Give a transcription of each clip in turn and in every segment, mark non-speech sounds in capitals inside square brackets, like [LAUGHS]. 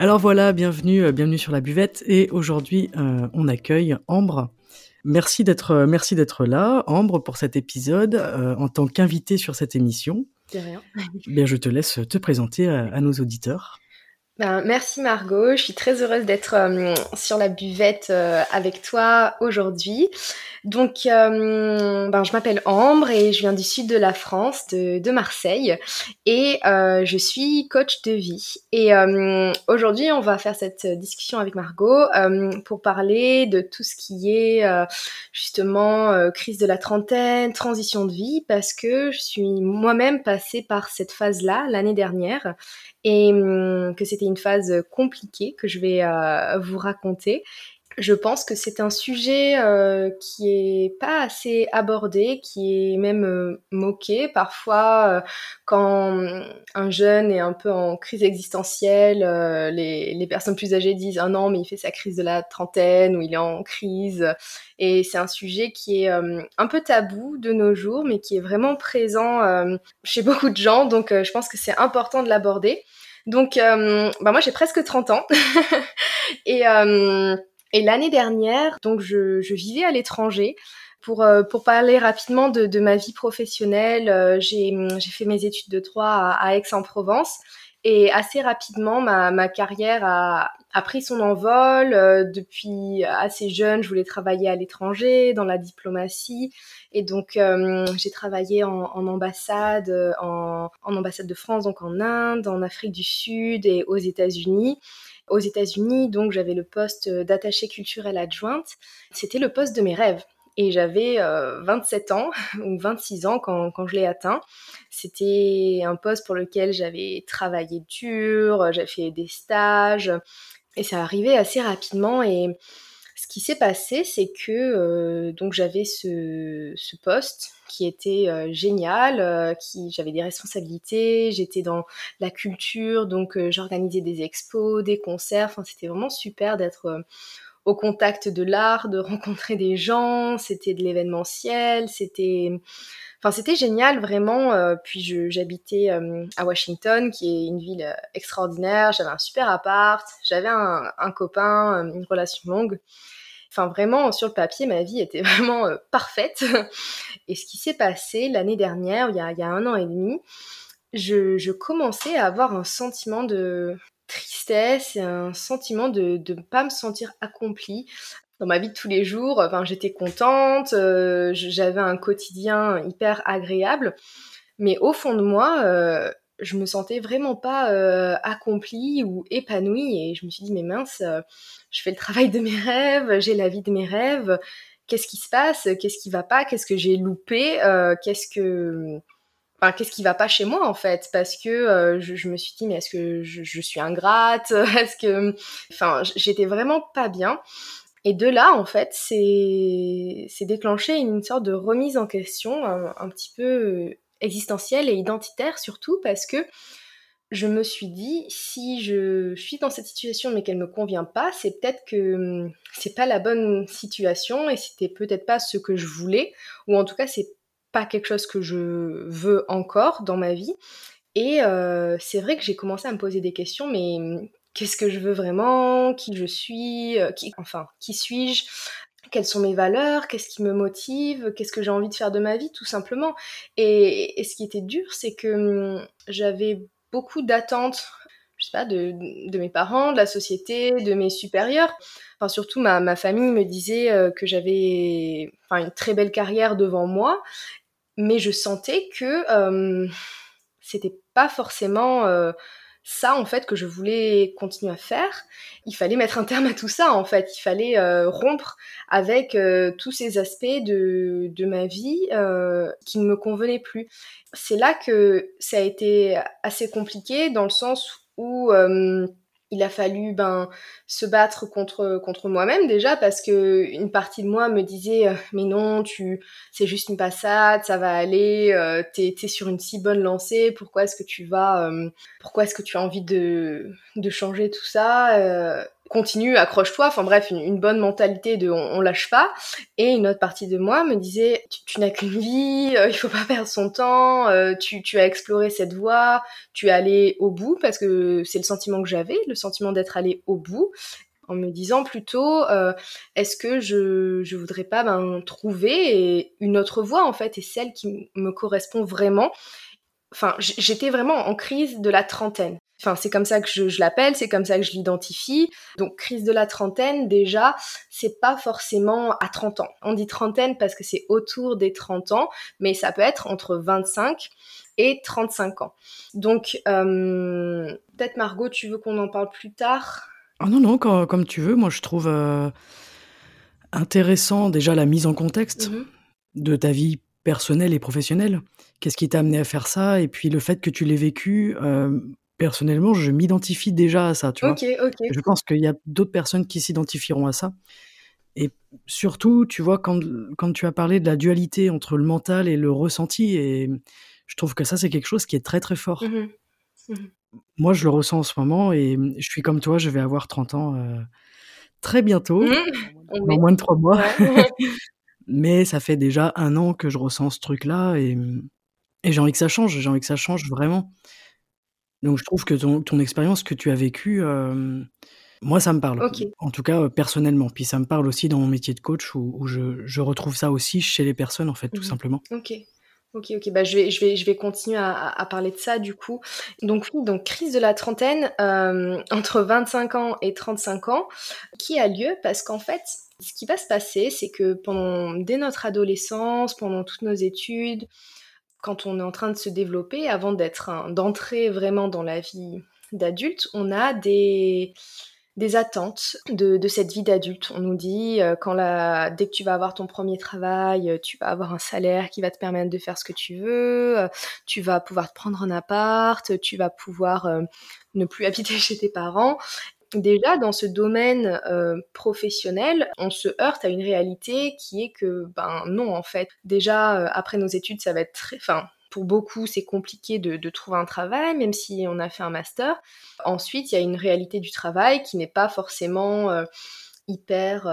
Alors voilà, bienvenue, euh, bienvenue sur la buvette et aujourd'hui euh, on accueille Ambre. Merci d'être, euh, merci d'être là, Ambre, pour cet épisode en tant qu'invité sur cette émission. De rien. Bien, je te laisse te présenter à nos auditeurs. Ben, merci Margot, je suis très heureuse d'être euh, sur la buvette euh, avec toi aujourd'hui. Donc, euh, ben, je m'appelle Ambre et je viens du sud de la France, de, de Marseille, et je suis coach de vie. Et aujourd'hui, on va faire cette discussion avec Margot pour parler de tout ce qui est justement crise de la trentaine, transition de vie, parce que je suis moi-même passée par cette phase-là l'année dernière et hum, que c'était une phase compliquée que je vais euh, vous raconter. Je pense que c'est un sujet euh, qui est pas assez abordé, qui est même euh, moqué. Parfois, quand un jeune est un peu en crise existentielle, les, les, personnes plus âgées disent ah non mais il fait sa crise de la trentaine ou il est en crise. Et c'est un sujet qui est un peu tabou de nos jours, mais qui est vraiment présent chez beaucoup de gens. Donc je pense que c'est important de l'aborder. Donc, euh, bah moi j'ai presque 30 ans. [LAUGHS] et, euh, et l'année dernière, donc je, je vivais à l'étranger. Pour, euh, pour parler rapidement de, de ma vie professionnelle, j'ai fait mes études de droit à, Aix-en-Provence. Et assez rapidement, ma, ma carrière a, a, pris son envol. depuis assez jeune, je voulais travailler à l'étranger, dans la diplomatie. Et donc, euh, j'ai travaillé en, en ambassade, euh, en, en, ambassade de France, donc en Inde, en Afrique du Sud et aux États-Unis. Aux États-Unis, donc, j'avais le poste d'attaché culturel adjointe. C'était le poste de mes rêves. Et j'avais euh, 27 ans [LAUGHS] ou 26 ans quand, quand je l'ai atteint. C'était un poste pour lequel j'avais travaillé dur, j'avais fait des stages. Et ça arrivait assez rapidement. Et ce qui s'est passé, c'est que euh, donc j'avais ce, ce, poste qui était euh, génial, euh, qui j'avais des responsabilités, j'étais dans la culture, donc j'organisais des expos, des concerts, enfin c'était vraiment super d'être au contact de l'art, de rencontrer des gens, c'était de l'événementiel, c'était Enfin, c'était génial, vraiment. puis j'habitais à Washington, qui est une ville extraordinaire. J'avais un super appart, j'avais un, un, copain, une relation longue. Enfin, vraiment, sur le papier, ma vie était [LAUGHS] vraiment euh, parfaite. Et ce qui s'est passé l'année dernière, il y, a, un an et demi, je, commençais à avoir un sentiment de tristesse et un sentiment de ne pas me sentir accomplie dans ma vie de tous les jours. J'étais contente, euh, j'avais un quotidien hyper agréable. Mais au fond de moi, euh, je me sentais vraiment pas euh, accomplie ou épanouie et je me suis dit mais mince, euh, je fais le travail de mes rêves, j'ai la vie de mes rêves, qu'est-ce qui se passe, qu'est-ce qui va pas, qu'est-ce que j'ai loupé, euh, qu'est-ce que Enfin, qu'est-ce qui va pas chez moi en fait? Parce que je, je, me suis dit mais est-ce que je, suis ingrate? [LAUGHS] Est-ce que, enfin, j'étais vraiment pas bien. Et de là, en fait, c'est c'est déclenché une sorte de remise en question un petit peu existentielle et identitaire surtout parce que je me suis dit si je suis dans cette situation mais qu'elle me convient pas, c'est peut-être que hum, c'est pas la bonne situation et c'était peut-être pas ce que je voulais ou en tout cas c'est pas quelque chose que je veux encore dans ma vie. Et euh, c'est vrai que j'ai commencé à me poser des questions, mais hum, qu'est-ce que je veux vraiment, qui je suis, euh, qui, enfin, qui suis-je, quelles sont mes valeurs, qu'est-ce qui me motive, qu'est-ce que j'ai envie de faire de ma vie, tout simplement. Et, ce qui était dur, c'est que hum, j'avais beaucoup d'attentes, je sais pas, de, mes parents, de la société, de mes supérieurs. Enfin, surtout, ma, ma famille me disait euh, que j'avais enfin, une très belle carrière devant moi, mais je sentais que euh, c'était pas forcément euh, ça en fait que je voulais continuer à faire, il fallait mettre un terme à tout ça en fait. Il fallait euh, rompre avec euh, tous ces aspects de, de ma vie euh, qui ne me convenaient plus. C'est là que ça a été assez compliqué dans le sens où il a fallu ben se battre contre contre moi-même déjà parce que une partie de moi me disait euh, mais non tu c'est juste une passade ça va aller euh, t'es es sur une si bonne lancée pourquoi est-ce que tu vas euh, pourquoi est-ce que tu as envie de de changer tout ça euh, continue, accroche-toi. Enfin bref, une, bonne mentalité de on, lâche pas. Et une autre partie de moi me disait tu, n'as qu'une vie, euh, il faut pas perdre son temps. Euh, tu, tu as exploré cette voie, tu es allé au bout parce que c'est le sentiment que j'avais, le sentiment d'être allé au bout. En me disant plutôt, euh, est-ce que je je voudrais pas ben, trouver une autre voie en fait et celle qui me correspond vraiment. Enfin, j'étais vraiment en crise de la trentaine. Enfin, c'est comme ça que je, l'appelle, c'est comme ça que je l'identifie. Donc, crise de la trentaine, déjà, c'est pas forcément à 30 ans. On dit trentaine parce que c'est autour des 30 ans, mais ça peut être entre 25 et 35 ans. Donc, euh, peut-être Margot, tu veux qu'on en parle plus tard? Ah non, non, comme tu veux. Moi, je trouve euh, intéressant déjà la mise en contexte mm-hmm. de ta vie personnelle et professionnelle. Qu'est-ce qui t'a amené à faire ça? Et puis le fait que tu l'aies vécu, euh, personnellement, je m'identifie déjà à ça, tu vois. Je pense qu'il y a d'autres personnes qui s'identifieront à ça. Et surtout, tu vois, quand, quand tu as parlé de la dualité entre le mental et le ressenti, et je trouve que ça, c'est quelque chose qui est très très fort. Mmh mmh Moi, je le ressens en ce moment et je suis comme toi, je vais avoir 30 ans euh, très bientôt, mmh. dans moins de trois mois. [LAUGHS] Mais ça fait déjà un an que je ressens ce truc-là et, et j'ai envie que ça change, j'ai envie que ça change vraiment. Donc je trouve que ton, ton expérience que tu as vécue, euh, moi ça me parle. En tout cas, euh, personnellement. Puis ça me parle aussi dans mon métier de coach où, où je, je, retrouve ça aussi chez les personnes, en fait, tout mmh simplement. Ok. Ok, ok, bah, je, vais, je, vais, je vais continuer à, à, parler de ça du coup. Donc oui, donc crise de la trentaine euh, entre 25 ans et 35 ans qui a lieu parce qu'en fait, ce qui va se passer, c'est que pendant, dès notre adolescence, pendant toutes nos études, quand on est en train de se développer, avant d'être d'entrer vraiment dans la vie d'adulte, on a des attentes de, cette vie d'adulte. On nous dit euh, quand dès que tu vas avoir ton premier travail, euh, tu vas avoir un salaire qui va te permettre de faire ce que tu veux, euh, tu vas pouvoir te prendre un appart, tu vas pouvoir ne plus [LAUGHS] habiter chez tes parents déjà dans ce domaine euh, professionnel, on se heurte à une réalité qui est que, ben non, en fait, déjà euh, après nos études, ça va être très, enfin, pour beaucoup, c'est compliqué de, de, trouver un travail, même si on a fait un master. Ensuite, il y a une réalité du travail qui n'est pas forcément euh, hyper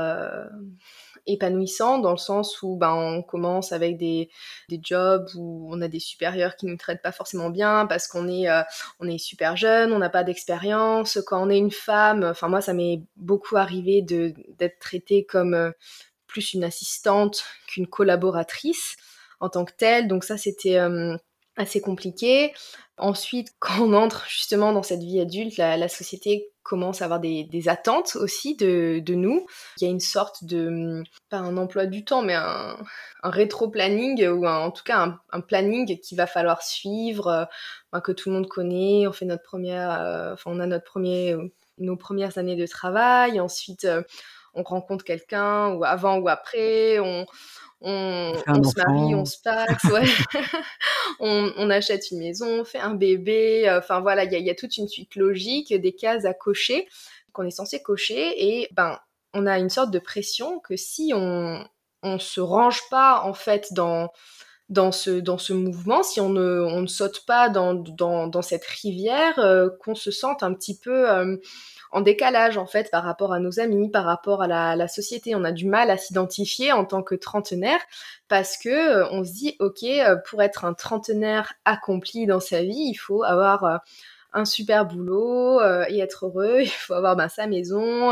épanouissant dans le sens où ben, on commence avec des, des jobs où on a des supérieurs qui nous traitent pas forcément bien parce qu'on est, euh, on est super jeune, on n'a pas d'expérience. Quand on est une femme, enfin moi ça m'est beaucoup arrivé de d'être traitée comme euh, plus une assistante qu'une collaboratrice en tant que telle. Donc ça c'était euh, assez compliqué. Ensuite, [LAUGHS] quand on entre justement dans cette vie adulte, la, société commence à avoir des, attentes aussi de, nous. Il y a une sorte de, pas un emploi du temps, mais un, rétro-planning, ou en tout cas un, planning qu'il va falloir suivre, euh, que tout le monde connaît. On fait notre première, euh, enfin on a notre premier, nos premières années de travail, ensuite euh, on rencontre quelqu'un, ou avant ou après, on, on, se marie, on se ouais. [LAUGHS] on, achète une maison, on fait un bébé. Euh, enfin voilà, il y a, toute une suite logique, des cases à cocher qu'on est censé cocher. Et ben, on a une sorte de pression que si on on se range pas en fait dans dans ce, dans ce mouvement, si on ne, on ne saute pas dans, dans, dans cette rivière, euh, qu'on se sente un petit peu euh, en décalage en fait par rapport à nos amis, par rapport à la, société. On a du mal à s'identifier en tant que trentenaire parce que euh, on se dit ok euh, pour être un trentenaire accompli dans sa vie, il faut avoir euh, un super boulot et être heureux. [LAUGHS] Il faut avoir ben, sa maison,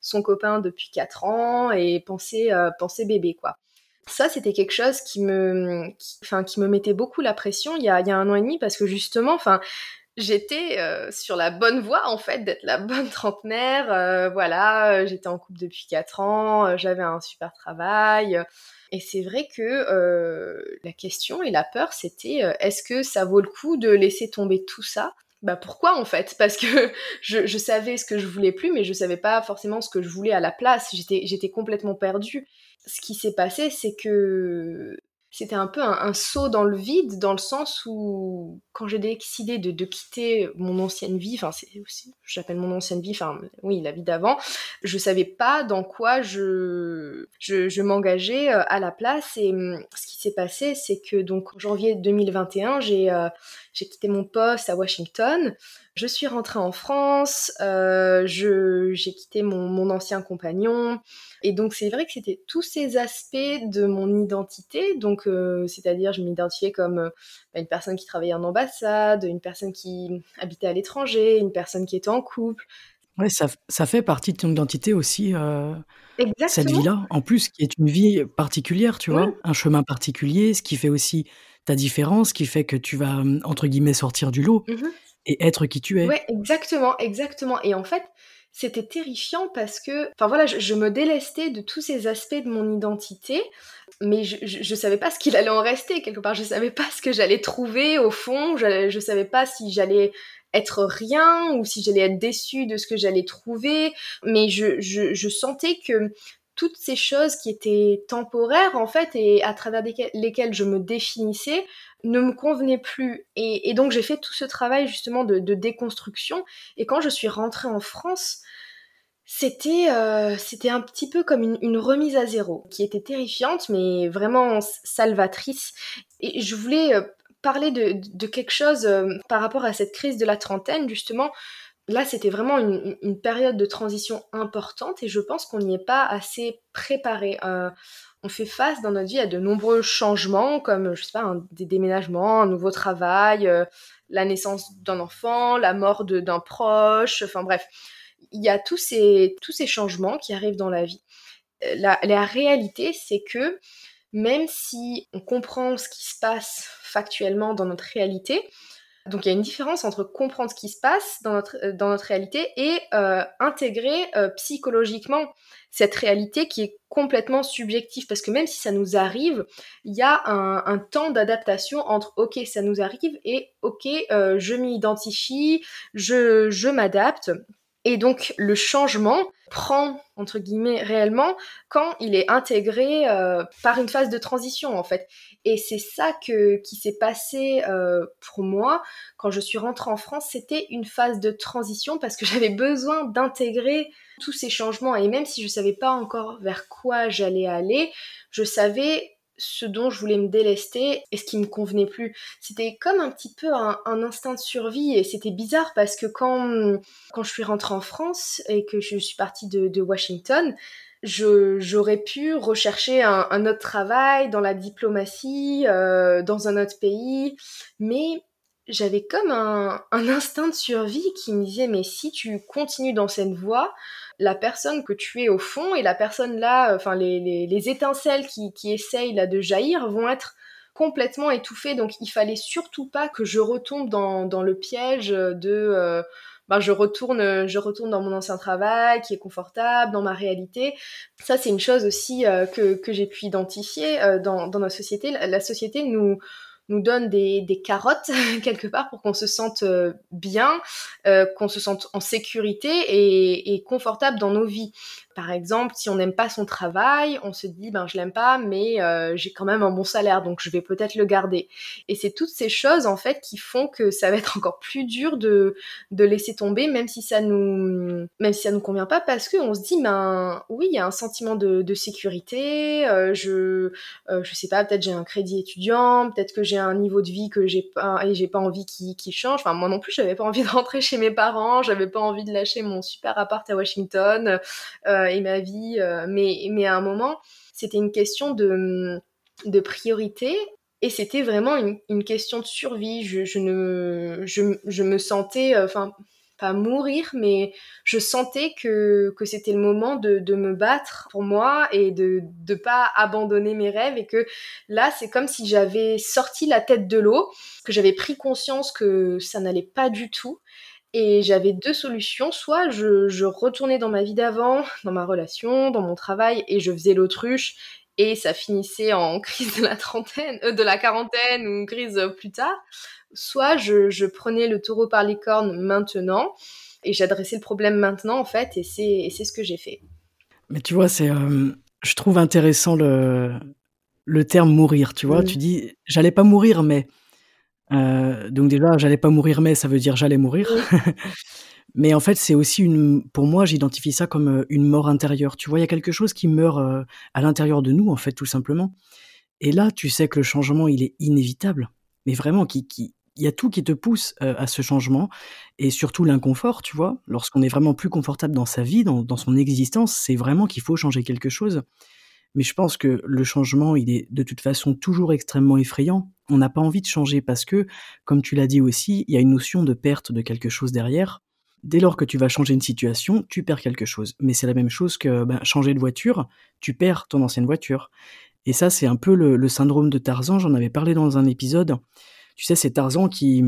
son copain depuis 4 ans et penser penser bébé quoi ça c'était quelque chose qui me enfin qui me mettait beaucoup la pression il y a, il y a un an et demi parce que justement enfin j'étais euh, sur la bonne voie en fait d'être la bonne trentenaire. Euh, voilà, euh, j'étais en couple depuis 4 ans, j'avais un super travail. Et c'est vrai que la question et la peur, c'était est-ce que ça vaut le coup de laisser tomber tout ça? Bah pourquoi en fait? Parce que [LAUGHS] je, je, savais ce que je voulais plus, mais je savais pas forcément ce que je voulais à la place. J'étais complètement perdue. Ce qui s'est passé, c'est que c'était un peu un, saut dans le vide, dans le sens où quand j'ai décidé de, de, quitter mon ancienne vie, enfin c'est aussi, j'appelle mon ancienne vie, enfin oui la vie d'avant, je savais pas dans quoi je je, je m'engageais euh, à la place et hum, ce qui s'est passé, c'est que donc en janvier 2021, j'ai euh, j'ai quitté mon poste à Washington. Je suis rentrée en France, euh, j'ai quitté mon, mon, ancien compagnon. Et donc c'est vrai que c'était tous ces aspects de mon identité. Donc euh, c'est-à-dire je m'identifiais comme euh, une personne qui travaillait en ambassade, une personne qui habitait à l'étranger, une personne qui était en couple. Ouais, ça, ça fait partie de ton identité aussi. Euh, cette vie-là, en plus, qui est une vie particulière, tu vois, un chemin particulier, ce qui fait aussi ta différence, qui fait que tu vas, entre guillemets, sortir du lot mmh et être qui tu es. Ouais, exactement, exactement. Et en fait, c'était terrifiant parce que, enfin voilà, je, me délestais de tous ces aspects de mon identité, mais je, je, savais pas ce qu'il allait en rester quelque part. Je savais pas ce que j'allais trouver au fond. Je, je savais pas si j'allais être rien ou si j'allais être déçue de ce que j'allais trouver. Mais je, je, je sentais que toutes ces choses qui étaient temporaires en fait et à travers lesquelles je me définissais ne me convenaient plus. Et, donc j'ai fait tout ce travail justement de, déconstruction. Et quand je suis rentrée en France, c'était euh, c'était un petit peu comme une, remise à zéro, qui était terrifiante, mais vraiment salvatrice. Et je voulais euh, parler de, quelque chose euh, par rapport à cette crise de la trentaine, justement, là, c'était vraiment une, période de transition importante et je pense qu'on n'y est pas assez préparé. On fait face dans notre vie à de nombreux changements, comme, je sais pas, des déménagements, un nouveau travail, euh, la naissance d'un enfant, la mort d'un proche, enfin bref. Il y a tous ces, tous ces changements qui arrivent dans la vie. Euh, la, la réalité, c'est que même si on comprend ce qui se passe factuellement dans notre réalité, donc il y a une différence entre comprendre ce qui se passe dans notre, euh, dans notre réalité et euh, intégrer euh, psychologiquement cette réalité qui est complètement subjective. Parce que même si ça nous arrive, il y a un, temps d'adaptation entre ok, ça nous arrive et ok, je m'y identifie, je, je m'adapte. Et donc le changement prend entre guillemets réellement quand il est intégré euh, par une phase de transition en fait. Et c'est ça qui s'est passé euh, pour moi quand je suis rentrée en France, c'était une phase de transition parce que [LAUGHS] j'avais besoin d'intégrer tous ces changements et même si je savais pas encore vers quoi j'allais aller, je savais ce dont je voulais me délester et ce qui me convenait plus. C'était comme un petit peu un, instinct de survie et c'était bizarre parce que quand, quand je suis rentrée en France et que je suis partie de, Washington, j'aurais pu rechercher un, autre travail dans la diplomatie, euh, dans un autre pays, mais j'avais comme un, un, instinct de survie qui me disait mais si tu continues dans cette voie, la personne que tu es au fond et la personne là, enfin les, les, étincelles qui, qui essayent de jaillir vont être complètement étouffées. Donc il fallait surtout pas que je retombe dans, le piège de euh, ben, je retourne je retourne dans mon ancien travail qui est confortable dans ma réalité ça c'est une chose aussi euh, que, que j'ai pu identifier euh, dans, dans notre société la société nous nous donne des, des carottes [LAUGHS] quelque part pour qu'on se sente euh, bien, euh, qu'on se sente en sécurité et, et, confortable dans nos vies. Par exemple, si on n'aime pas son travail, on se dit ben je l'aime pas, mais euh, j'ai quand même un bon salaire, donc je vais peut-être le garder. Et c'est toutes ces choses en fait qui font que ça va être encore plus dur de, de laisser tomber, même si ça nous même si ça nous convient pas, parce que on se dit ben oui, il y a un sentiment de, sécurité. Euh, je euh, je sais pas, peut-être j'ai un crédit étudiant, peut-être que j'ai un niveau de vie que j'ai pas et j'ai pas envie qu'il qui change. Enfin moi non plus, j'avais pas envie [LAUGHS] de rentrer chez mes parents, j'avais pas envie de lâcher mon super appart à Washington. Et ma vie. Euh, mais, mais à un moment, c'était une question de, de priorité et c'était vraiment une, une, question de survie. Je, je ne, je, je, me sentais, euh, enfin, pas mourir, mais je sentais que, que c'était le moment de, de, me battre pour moi et de ne pas abandonner mes rêves. Et que là, c'est comme si j'avais sorti la tête de l'eau, que j'avais pris conscience que ça n'allait pas du tout et j'avais deux solutions. Soit je, je, retournais dans ma vie d'avant, [LAUGHS] dans ma relation, dans mon travail, et je faisais l'autruche, et ça finissait en [LAUGHS] crise de la trentaine, euh, de la quarantaine ou crise plus tard. Soit je, je, prenais le taureau par les cornes maintenant et j'adressais le problème maintenant en fait et c'est ce que j'ai fait. Mais tu vois, c'est euh, je trouve intéressant le le terme mourir. Tu vois, tu dis j'allais pas mourir mais euh, donc déjà j'allais pas mourir mais ça veut dire j'allais mourir. [LAUGHS] Mais en fait, c'est aussi une, pour moi, j'identifie ça comme euh, une mort intérieure. Tu vois, il y a quelque chose qui meurt euh, à l'intérieur de nous, en fait, tout simplement. Et là, tu sais que le changement, il est inévitable. Mais vraiment, qui, qui, il y a tout qui te pousse à ce changement et surtout l'inconfort, tu vois. Lorsqu'on est vraiment plus confortable dans sa vie, dans, dans son existence, c'est vraiment qu'il faut changer quelque chose. Mais je pense que le changement, il est de toute façon toujours extrêmement effrayant. On n'a pas envie de changer parce que, comme tu l'as dit aussi, il y a une notion de perte de quelque chose derrière. Dès lors que tu vas changer une situation, tu perds quelque chose. Mais c'est la même chose que ben, changer de voiture, tu perds ton ancienne voiture. Et ça, c'est un peu le, syndrome de Tarzan, j'en avais parlé dans un épisode. Tu sais, c'est Tarzan qui,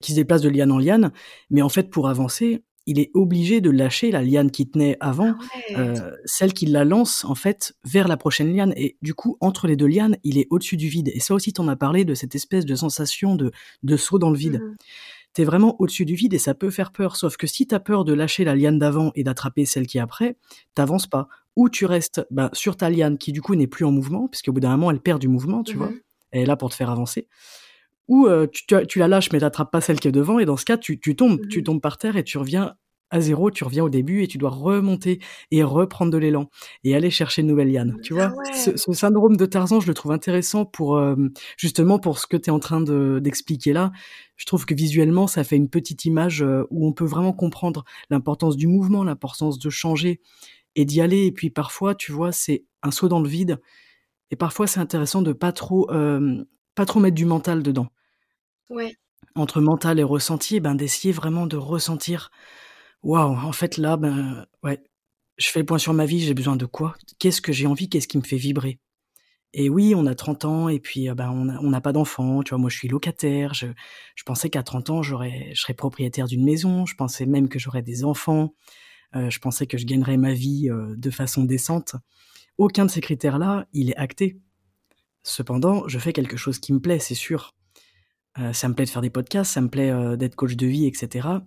qui se déplace de liane en liane, mais en fait, pour avancer, il est obligé de lâcher la liane qui tenait avant, ah euh, celle qui la lance en fait vers la prochaine liane. Et du coup, entre les deux lianes, il est au-dessus du vide. Et ça aussi, t'en as parlé de cette espèce de sensation de, de saut dans le vide. Mmh t'es vraiment au-dessus du vide et ça peut faire peur. Sauf que si t'as peur de lâcher la liane d'avant et d'attraper celle qui est après, t'avances pas. Ou tu restes ben, sur ta liane qui du coup n'est plus en mouvement, puisqu'au bout d'un moment elle perd du mouvement, tu vois. Mmh elle est là pour te faire avancer. Ou euh, tu, tu, la lâches mais t'attrapes pas celle qui est devant et dans ce cas tu, tu tombes, tu mmh tombes par terre et tu reviens à zéro, tu reviens au début et tu dois remonter et reprendre de l'élan et aller chercher une nouvelle liane. Tu vois, ah ce, syndrome de Tarzan, je le trouve intéressant pour euh, justement pour ce que tu es en train d'expliquer là. Je trouve que visuellement, ça fait une petite image euh, où on peut vraiment comprendre l'importance du mouvement, l'importance de changer et d'y aller. Et puis parfois, tu vois, c'est un saut dans le vide. Et parfois, c'est intéressant de pas trop, euh, pas trop mettre du mental dedans. Entre mental et ressenti, ben d'essayer vraiment de ressentir Waouh, en fait là, ben ouais, je fais le point sur ma vie, j'ai besoin de quoi? Qu'est-ce que j'ai envie? Qu'est-ce qui me fait vibrer? Et oui, on a 30 ans et puis euh, ben on n'a pas d'enfants, tu vois, moi je suis locataire, je, je pensais qu'à 30 ans j'aurais, je serais propriétaire d'une maison, je pensais même que j'aurais des enfants, euh, je pensais que je gagnerais ma vie euh, de façon décente. Aucun de ces critères-là, il est acté. Cependant, je fais quelque chose qui me plaît, c'est sûr. Ça me plaît de faire des podcasts, ça me plaît d'être coach de vie, etc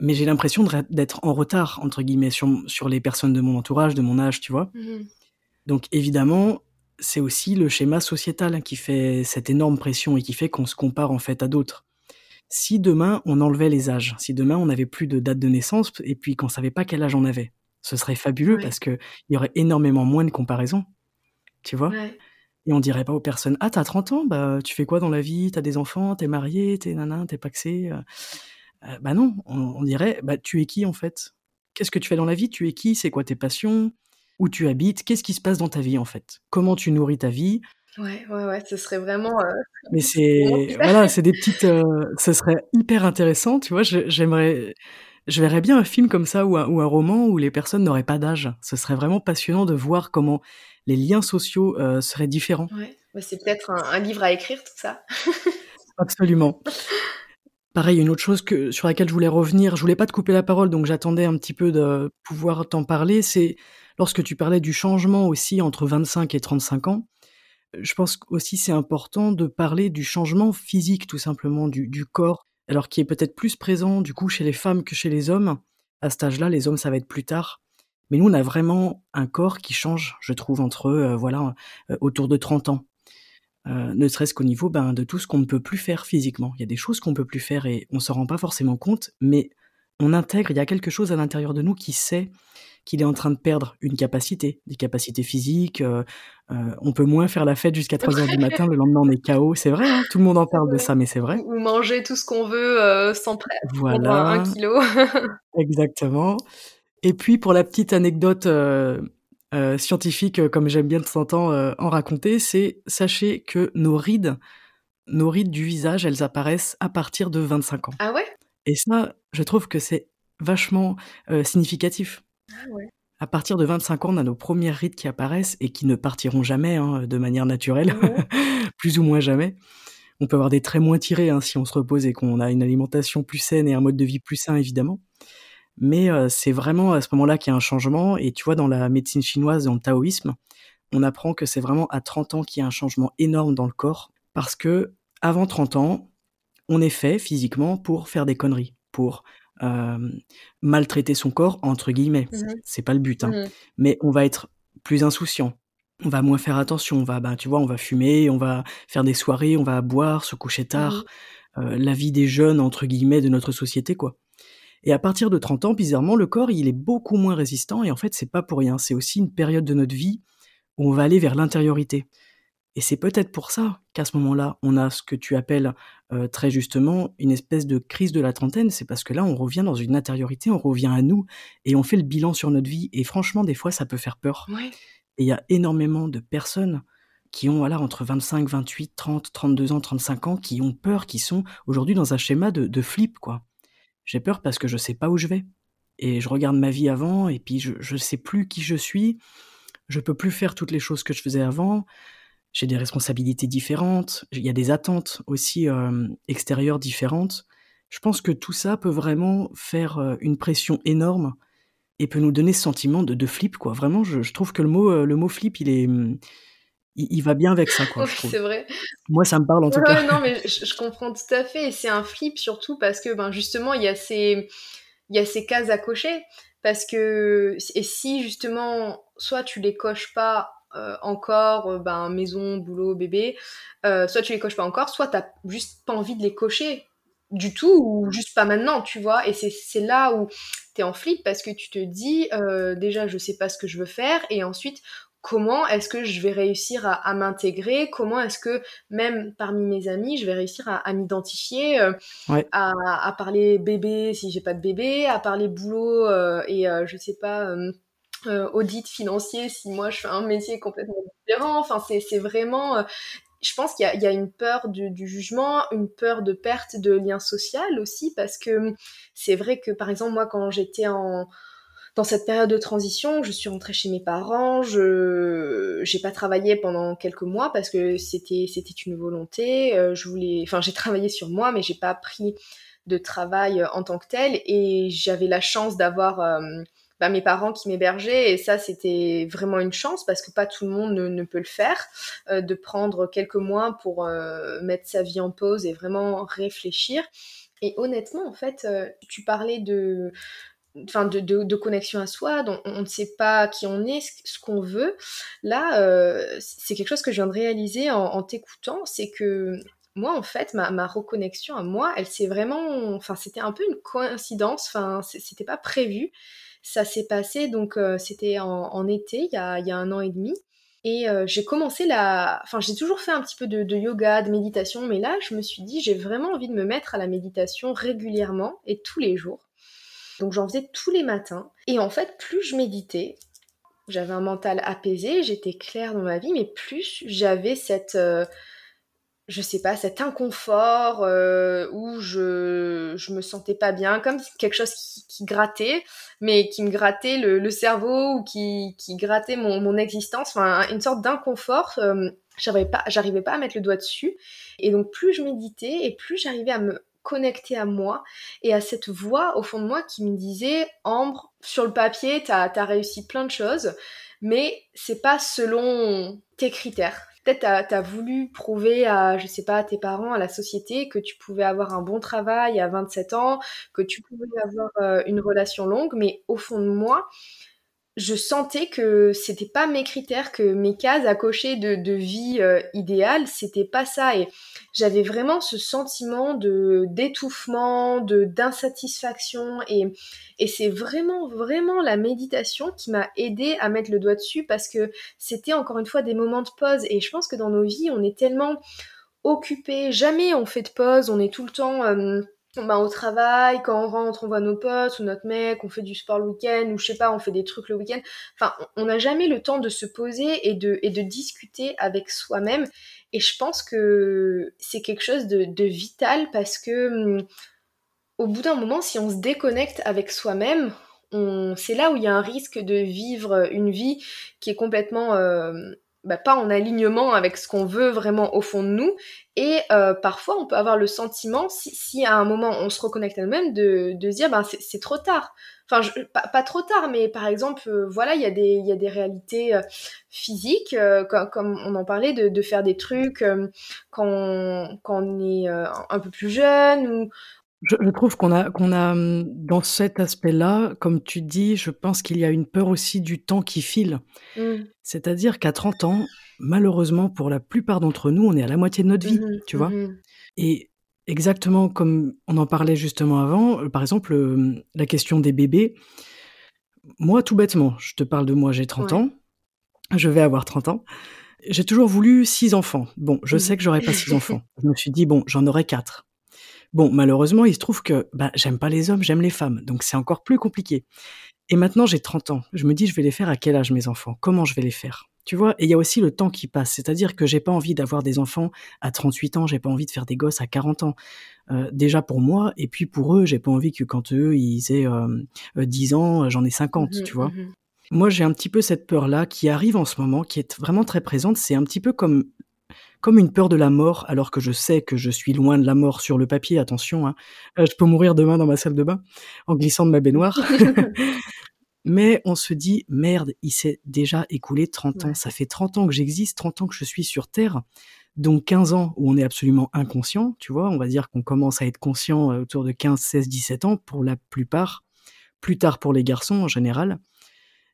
mais j'ai l'impression d'être en retard, entre guillemets, sur, sur, les personnes de mon entourage, de mon âge, tu vois. Mmh Donc évidemment, c'est aussi le schéma sociétal qui fait cette énorme pression et qui fait qu'on se compare en fait à d'autres. Si demain on enlevait les âges, si demain on n'avait plus de date de naissance et puis qu'on savait pas quel âge on avait, ce serait fabuleux parce que il y aurait énormément moins de comparaisons, tu vois. Et on dirait pas aux personnes ah t'as 30 ans bah tu fais quoi dans la vie? T'as des enfants t'es marié t'es nanan t'es paxé euh. Euh, bah non, on, dirait, bah tu es qui en fait? Qu'est-ce que tu fais dans la vie? Tu es qui? C'est quoi tes passions? Où tu habites? Qu'est-ce qui se passe dans ta vie en fait? Comment tu nourris ta vie? Ouais, ouais, ouais, ce serait vraiment. Euh, Mais [LAUGHS] c'est voilà, c'est des petites. Euh, ce serait hyper intéressant, tu vois. J'aimerais, je verrais bien un film comme ça ou un, ou un roman où les personnes n'auraient pas d'âge. Ce serait vraiment passionnant de voir comment les liens sociaux seraient différents. Ouais, bah, c'est peut-être un, un, livre à écrire tout ça. [LAUGHS] Absolument. Pareil, une autre chose que sur laquelle je voulais revenir, je voulais pas te couper la parole, donc j'attendais un petit peu de pouvoir t'en parler, c'est lorsque tu parlais du changement aussi entre 25 et 35 ans, je pense aussi c'est important de parler du changement physique tout simplement du, du corps, alors qui est peut-être plus présent du coup chez les femmes que chez les hommes. À cet âge-là, les hommes ça va être plus tard. Mais nous, on a vraiment un corps qui change, je trouve, entre euh, voilà euh, autour de 30 ans. Euh, ne serait-ce qu'au niveau ben, de tout ce qu'on ne peut plus faire physiquement. Il y a des choses qu'on ne peut plus faire et on s'en rend pas forcément compte, mais on intègre, il y a quelque chose à l'intérieur de nous qui sait qu'il est en train de perdre une capacité, des capacités physiques. On peut moins faire la fête jusqu'à 3 heures du matin, le lendemain on est KO. C'est vrai, hein, tout le monde en parle de ça, mais c'est vrai. Ou manger tout ce qu'on veut sans prêt. Voilà. Un kilo. [LAUGHS] Exactement. Et puis pour la petite anecdote euh, scientifique, euh, comme j'aime bien de temps en temps euh, en raconter, c'est sachez que nos rides, nos rides du visage, elles apparaissent à partir de 25 ans. Ah ouais? Et ça, je trouve que c'est vachement significatif. Ah ouais. À partir de 25 ans, on a nos premières rides qui apparaissent et qui ne partiront jamais hein, de manière naturelle, [LAUGHS] plus ou moins jamais. On peut avoir des traits moins tirés hein, si on se repose et qu'on a une alimentation plus saine et un mode de vie plus sain, évidemment. Mais c'est vraiment à ce moment-là qu'il y a un changement. Et tu vois, dans la médecine chinoise, dans le taoïsme, on apprend que c'est vraiment à 30 ans qu'il y a un changement énorme dans le corps, parce que avant 30 ans, on est fait physiquement pour faire des conneries, pour euh, maltraiter son corps, entre guillemets. Mmh c'est pas le but, hein. Mmh mais on va être plus insouciant. On va moins faire attention, on va, ben, tu vois, on va fumer, on va faire des soirées, on va boire, se coucher tard, mmh euh, la vie des jeunes, entre guillemets, de notre société, quoi. Et à partir de 30 ans, bizarrement, le corps, il est beaucoup moins résistant, et en fait, c'est pas pour rien. C'est aussi une période de notre vie où on va aller vers l'intériorité. Et c'est peut-être pour ça qu'à ce moment-là, on a ce que tu appelles euh, très justement une espèce de crise de la trentaine. C'est parce que là, on revient dans une intériorité, on revient à nous et on fait le bilan sur notre vie. Et franchement, des fois, ça peut faire peur. Et il y a énormément de personnes qui ont voilà entre 25, 28, 30, 32 ans, 35 ans, qui ont peur, qui sont aujourd'hui dans un schéma de, de flip, quoi. J'ai peur parce que je sais pas où je vais. Et je regarde ma vie avant, et puis je, je sais plus qui je suis. Je peux plus faire toutes les choses que je faisais avant j'ai des responsabilités différentes, il y a des attentes aussi euh, extérieures différentes. Je pense que tout ça peut vraiment faire euh, une pression énorme et peut nous donner ce sentiment de, de flip, quoi. Vraiment, je, je, trouve que le mot, euh, le mot flip, il est, il, il va bien avec ça, quoi. [LAUGHS] c'est vrai. Moi, ça me parle en tout ouais, cas. Non, mais je, je, comprends tout à fait. Et c'est un flip surtout parce que, ben, justement, il y a ces, il y a ces cases à cocher. Parce que, et si justement, soit tu les coches pas euh, encore euh, ben, maison, boulot, bébé, euh, soit tu les coches pas encore, soit t'as juste pas envie de les cocher du tout ou juste pas maintenant, tu vois. Et c'est là où t'es en flip parce que tu te dis déjà je sais pas ce que je veux faire et ensuite comment est-ce que je vais réussir à, à m'intégrer, comment est-ce que même parmi mes amis, je vais réussir à, à m'identifier, euh, ouais. à, à, parler bébé si j'ai pas de bébé, à parler boulot euh, et euh, je sais pas euh, audit financier si moi je fais un métier complètement différent. Enfin, c'est vraiment. Je pense qu'il y, y, a une peur du, du, jugement, une peur de perte de lien social aussi, parce que c'est vrai que par exemple, moi, quand j'étais en. Dans cette période de transition, je suis rentrée chez mes parents, je j'ai pas travaillé pendant quelques mois parce que c'était c'était une volonté, euh, je voulais enfin j'ai travaillé sur moi mais j'ai pas pris de travail en tant que tel. Et j'avais la chance d'avoir euh, bah, mes parents qui m'hébergeaient. Et ça c'était vraiment une chance parce que pas tout le monde ne, peut le faire euh, de prendre quelques mois pour euh, mettre sa vie en pause et vraiment réfléchir. Et honnêtement en fait euh, tu parlais de enfin de, de, connexion à soi, on ne sait pas qui on est, ce qu'on veut. Là, euh, c'est quelque chose que je viens de réaliser en, en t'écoutant, c'est que moi, en fait, ma, ma, reconnexion à moi, elle s'est vraiment, enfin, c'était un peu une coïncidence, enfin, c'était pas prévu. Ça s'est passé, donc euh, c'était en, en, été, il y a, il y a un an et demi. Et euh, j'ai commencé la... Enfin, j'ai toujours fait un petit peu de, de, yoga, de méditation, mais là, je me suis dit, j'ai vraiment envie de me mettre à la méditation régulièrement et tous les jours. Donc j'en faisais tous les matins. Et en fait, plus je méditais, j'avais un mental apaisé, j'étais claire dans ma vie, mais plus j'avais cette... Euh, je sais pas, cet inconfort euh, où je, je me sentais pas bien, comme quelque chose qui, grattait, mais qui me grattait le, cerveau ou qui, grattait mon, existence, enfin une sorte d'inconfort. Euh, pas, j'arrivais pas à mettre le doigt dessus. Et donc plus je méditais et plus j'arrivais à me connecter à moi et à cette voix au fond de moi qui me disait Ambre, sur le papier, t'as as réussi plein de choses, mais c'est pas selon tes critères. Peut-être t'as as voulu prouver à, je sais pas, à tes parents, à la société, que tu pouvais avoir un bon travail à 27 ans, que tu pouvais avoir euh, une relation longue, mais au fond de moi, je sentais que c'était pas mes critères, que mes cases à cocher de, vie euh, idéale, c'était pas ça. Et j'avais vraiment ce sentiment de d'étouffement, de d'insatisfaction. Et, c'est vraiment, vraiment la méditation qui m'a aidé à mettre le doigt dessus parce que c'était encore une fois des moments de pause. Et je pense que dans nos vies, on est tellement occupés, jamais on fait de pause, on est tout le temps. Euh, bah, au travail, quand on rentre, on voit nos potes ou notre mec, on fait du sport le week-end, ou je sais pas, on fait des trucs le week-end. Enfin, on n'a jamais le temps de se poser et de, discuter avec soi-même. Et je pense que c'est quelque chose de, vital parce que hum, au bout d'un moment, si on se déconnecte avec soi-même, c'est là où il y a un risque de vivre une vie qui est complètement euh, bah, pas en alignement avec ce qu'on veut vraiment au fond de nous. Et euh, parfois, on peut avoir le sentiment, si, si, à un moment on se reconnecte à nous-mêmes, de, de dire, ben, c'est trop tard. enfin pas, trop tard, mais par exemple, voilà, il y a des, y a des réalités physiques, comme, on en parlait, de, de faire des trucs quand, quand on est un peu plus jeune ou je, trouve qu'on a, qu'on a, hum, dans cet aspect-là, comme tu dis, je pense qu'il y a une peur aussi du temps qui file. Mmh. C'est-à-dire qu'à 30 ans, malheureusement, pour la plupart d'entre nous, on est à la moitié de notre vie, mmh tu vois? Mmh Et exactement comme on en parlait justement avant, euh, par exemple, la question des bébés. Moi, tout bêtement, je te parle de moi, j'ai 30 ans, je vais avoir 30 ans. J'ai toujours voulu six enfants. Bon, je sais que j'aurai pas six [LAUGHS] enfants. Je me suis dit, bon, j'en aurai quatre. Bon, malheureusement, il se trouve que bah, j'aime pas les hommes, j'aime les femmes, donc c'est encore plus compliqué. Et maintenant, j'ai 30 ans. Je me dis, je vais les faire à quel âge mes enfants? Comment je vais les faire? Tu vois? Et il y a aussi le temps qui passe, c'est-à-dire que j'ai pas envie d'avoir des enfants à 38 ans, j'ai pas envie de faire des gosses à 40 ans. Euh, déjà pour moi, et puis pour eux, j'ai pas envie que quand eux, ils aient euh, 10 ans, j'en ai 50, mmh tu vois? mmh Moi, j'ai un petit peu cette peur-là qui arrive en ce moment, qui est vraiment très présente. C'est un petit peu comme comme une peur de la mort, alors que je sais que je suis loin de la mort sur le papier, attention, hein. euh, je peux mourir demain dans ma salle de bain en glissant de ma baignoire. [LAUGHS] Mais on se dit, merde, il s'est déjà écoulé 30 ans. Ça fait 30 ans que j'existe, 30 ans que je suis sur Terre. Donc 15 ans où on est absolument inconscient, tu vois, on va dire qu'on commence à être conscient euh, autour de 15, 16, 17 ans pour la plupart, plus tard pour les garçons en général.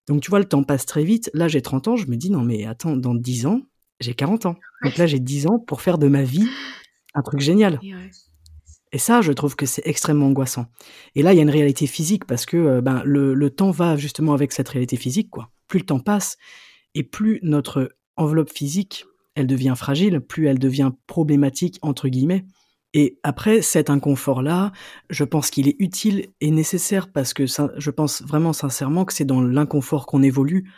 Donc tu vois, le temps passe très vite. Là, j'ai 30 ans, je me dis, non mais attends, dans 10 ans, j'ai 40 ans. Donc là, j'ai 10 ans pour faire de ma vie un truc génial. Et ça, je trouve que c'est extrêmement angoissant. Et là, il y a une réalité physique parce que euh, ben, le, temps va justement avec cette réalité physique. Quoi. Plus le temps passe et plus notre enveloppe physique, elle devient fragile, plus elle devient problématique, entre guillemets. Et après cet inconfort-là, je pense qu'il est utile et nécessaire parce que ça, je pense vraiment sincèrement que c'est dans l'inconfort qu'on évolue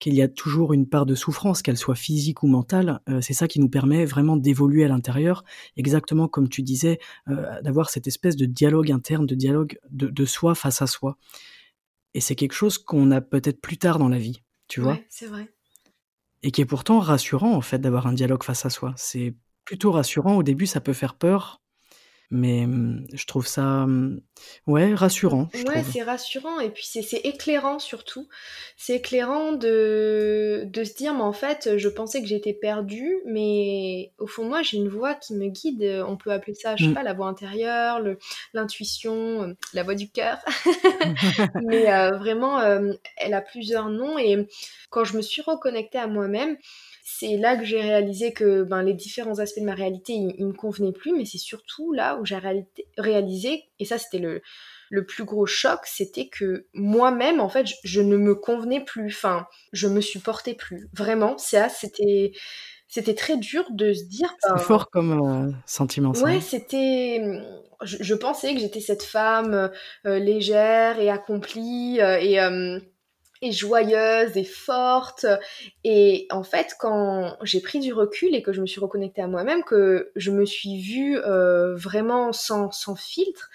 qu'il y a toujours une part de souffrance, qu'elle soit physique ou mentale. Euh, c'est ça qui nous permet vraiment d'évoluer à l'intérieur, exactement comme tu disais, euh, d'avoir cette espèce de dialogue interne, de dialogue de, soi face à soi. Et c'est quelque chose qu'on a peut-être plus tard dans la vie, tu vois. c'est vrai. Et qui est pourtant rassurant, en fait, d'avoir un dialogue face à soi. C'est plutôt rassurant. Au début, ça peut faire peur, mais mmh, je trouve ça, mmh, ouais, rassurant. ouais, c'est rassurant et puis c'est éclairant surtout. C'est éclairant de, de se dire, mais en fait, je pensais que j'étais perdue, mais au fond de moi, j'ai une voix qui me guide. On peut appeler ça, je sais mmh. pas, la voix intérieure, l'intuition, euh, la voix du cœur. [LAUGHS] [LAUGHS] mais euh, vraiment, euh, elle a plusieurs noms et quand je me suis reconnectée à moi-même, c'est là que j'ai réalisé que ben, les différents aspects de ma réalité, ils, me convenaient plus, mais c'est surtout là où j'ai réalisé, et ça c'était le, le plus gros choc, c'était que moi-même, en fait, je, ne me convenais plus, enfin, je me supportais plus. Vraiment, ça, c'était... C'était très dur de se dire. C'est ben fort comme euh, sentiment. Ça. Ouais, hein. c'était. Je, pensais que j'étais cette femme euh, légère et accomplie euh, et et joyeuse et forte. Et en fait, quand j'ai pris du recul et que je me suis reconnectée à moi-même, que je me suis vue euh, vraiment sans, sans filtre,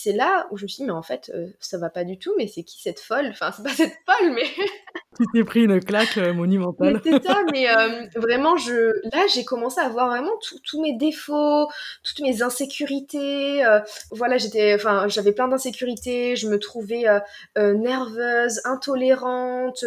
c'est là où je me suis dit, mais en fait, euh, ça va pas du tout, mais c'est qui cette folle? Enfin, c'est pas cette folle, mais. [LAUGHS] tu t'es pris une claque euh, monumentale. c'est ça, [LAUGHS] mais euh, vraiment, je... là, j'ai commencé à voir vraiment tous mes défauts, toutes mes insécurités. voilà, j'étais. Enfin, j'avais plein d'insécurités, je me trouvais nerveuse, intolérante,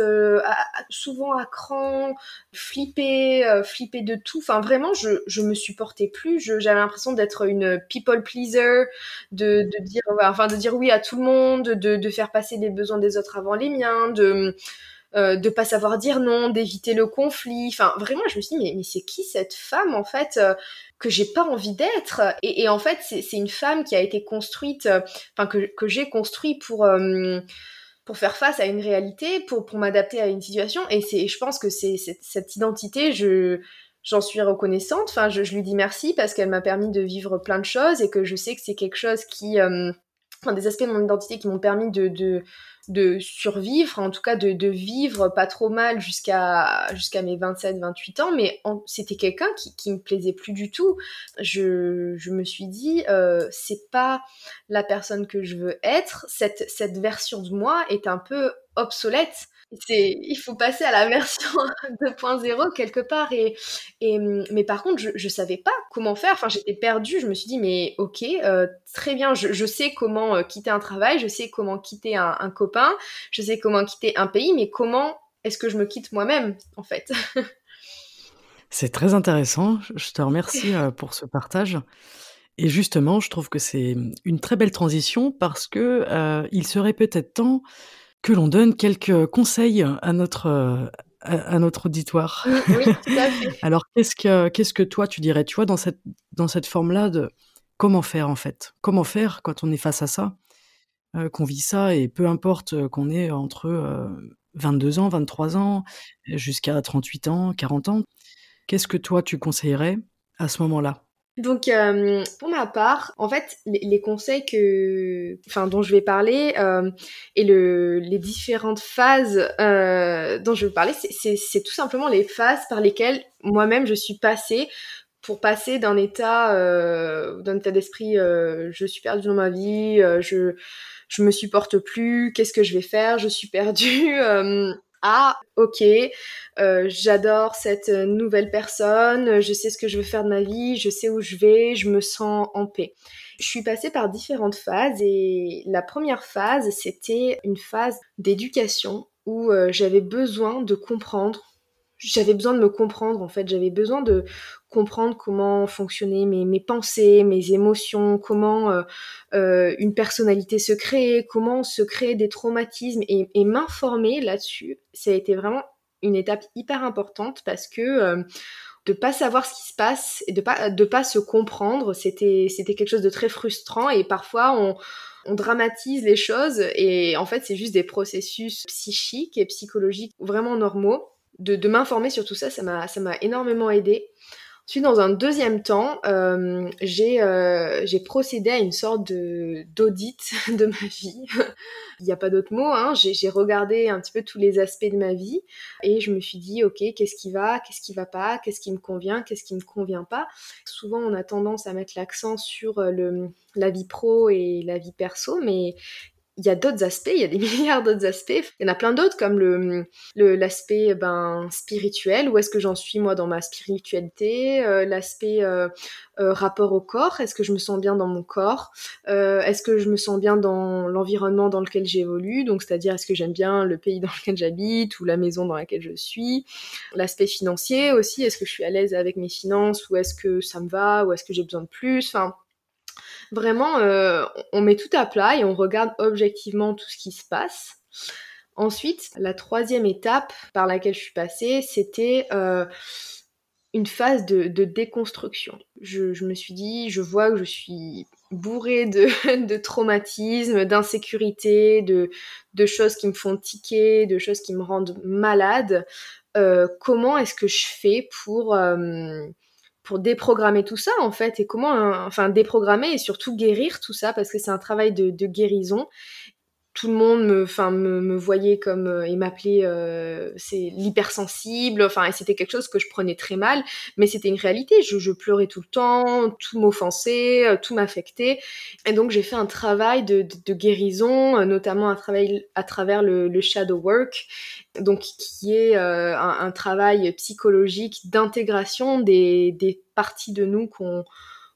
souvent à cran, flippée, flippée de tout. Enfin, vraiment, je, je me supportais plus. J'avais l'impression d'être une people pleaser, de, de dire enfin de dire oui à tout le monde, de, faire passer les besoins des autres avant les miens, de euh, de pas savoir dire non, d'éviter le conflit. Enfin, vraiment, je me suis dit, mais, c'est qui cette femme, en fait, euh, que j'ai pas envie d'être? Et, en fait, c'est une femme qui a été construite, euh, enfin, que, j'ai construit pour, pour faire face à une réalité, pour, pour m'adapter à une situation. Et je pense que c'est cette identité, je, j'en suis reconnaissante. Enfin, je, lui dis merci parce qu'elle m'a permis de vivre plein de choses et que je sais que c'est quelque chose qui, euh, enfin, des aspects de mon identité qui m'ont permis de, de, de, survivre, en tout cas de, de vivre pas trop mal jusqu'à jusqu'à mes 27-28 ans. Mais c'était quelqu'un qui, qui me plaisait plus du tout. Je, je me suis dit, euh, c'est pas la personne que je veux être. Cette, cette version de moi est un peu obsolète il faut passer à la version [LAUGHS] 2.0 quelque part. Et, mais par contre, je, je savais pas comment faire. Enfin, j'étais perdue. Je me suis dit, mais ok, euh, très bien, je, sais comment euh, quitter un travail, je sais comment quitter un, copain, je sais comment quitter un pays, mais comment est-ce que je me quitte moi-même, en fait? [LAUGHS] C'est très intéressant. Je te remercie euh, pour ce partage. Et justement, je trouve que c'est une très belle transition parce que il serait peut-être temps que l'on donne quelques conseils à notre à, notre auditoire. Oui, tout à [LAUGHS] fait. Alors, qu'est-ce que qu'est-ce que toi tu dirais, tu vois, dans cette dans cette forme-là de comment faire en fait? Comment faire quand on est face à ça, euh, qu'on vit ça et peu importe euh, qu'on ait entre euh, 22 ans, 23 ans, jusqu'à 38 ans, 40 ans, qu'est-ce que toi tu conseillerais à ce moment-là? Donc, euh, pour ma part, en fait, les, les, conseils que, enfin, dont je vais parler euh, et le, les différentes phases euh, dont je vais parler, c'est tout simplement les phases par lesquelles moi-même je suis passée pour passer d'un état, euh, d'un état d'esprit, euh, je suis perdue dans ma vie, euh, je, je me supporte plus, qu'est-ce que je vais faire, je suis perdue [LAUGHS] ah ok. Euh, j'adore cette nouvelle personne. Je sais ce que je veux faire de ma vie. Je sais où je vais. Je me sens en paix. Je suis passée par différentes phases et la première phase c'était une phase d'éducation où euh, j'avais besoin de comprendre j'avais besoin de me comprendre en fait, j'avais besoin de comprendre comment fonctionnaient mes, mes pensées, mes émotions, comment euh, euh, une personnalité se crée, comment se créer des traumatismes et, et m'informer là-dessus. Ça a été vraiment une étape hyper importante parce que euh, de pas savoir ce qui se passe et de pas de pas se comprendre, c'était c'était quelque chose de très frustrant et parfois on on dramatise les choses et en fait c'est juste des processus psychiques et psychologiques vraiment normaux de, m'informer sur tout ça, ça m'a, énormément aidé. Ensuite, dans un deuxième temps, euh, j'ai, euh, j'ai procédé à une sorte d'audit [LAUGHS] de ma vie. Il n'y a pas d'autre mot. Hein. J'ai, regardé un petit peu tous les aspects de ma vie et je me suis dit, ok, qu'est-ce qui va, qu'est-ce qui va pas, qu'est-ce qui me convient, qu'est-ce qui me convient pas. Souvent, on a tendance à mettre l'accent sur euh, le, la vie pro et la vie perso, mais il y a d'autres aspects, il y a des [LAUGHS] milliards d'autres aspects. Il y en a plein d'autres comme le l'aspect ben spirituel, où est-ce que j'en suis moi dans ma spiritualité, euh, l'aspect euh, euh, rapport au corps, est-ce que je me sens bien dans mon corps, est-ce que je me sens bien dans l'environnement dans lequel j'évolue, donc c'est-à-dire est-ce que j'aime bien le pays dans lequel j'habite ou la maison dans laquelle je suis, l'aspect financier aussi, est-ce que je suis à l'aise avec mes finances? Ou est-ce que ça me va? Ou est-ce que j'ai besoin de plus, enfin Vraiment, euh, on met tout à plat et on regarde objectivement tout ce qui se passe. Ensuite, la troisième étape par laquelle je suis passée, c'était euh, une phase de, déconstruction. Je, me suis dit, je vois que je suis bourrée de, [LAUGHS] de traumatismes, d'insécurité, de, de, choses qui me font tiquer, de choses qui me rendent malade. Euh, comment est-ce que je fais pour pour déprogrammer tout ça en fait et comment enfin déprogrammer et surtout guérir tout ça parce que c'est un travail de, de, guérison tout le monde me enfin me, me, voyait comme euh, et m'appelait euh, c'est l'hypersensible enfin et c'était quelque chose que je prenais très mal mais c'était une réalité je, je, pleurais tout le temps tout m'offensait euh, tout m'affectait et donc j'ai fait un travail de, de, de, guérison notamment un travail à travers le, le shadow work donc qui est euh, un, un, travail psychologique d'intégration des, des, parties de nous qu'on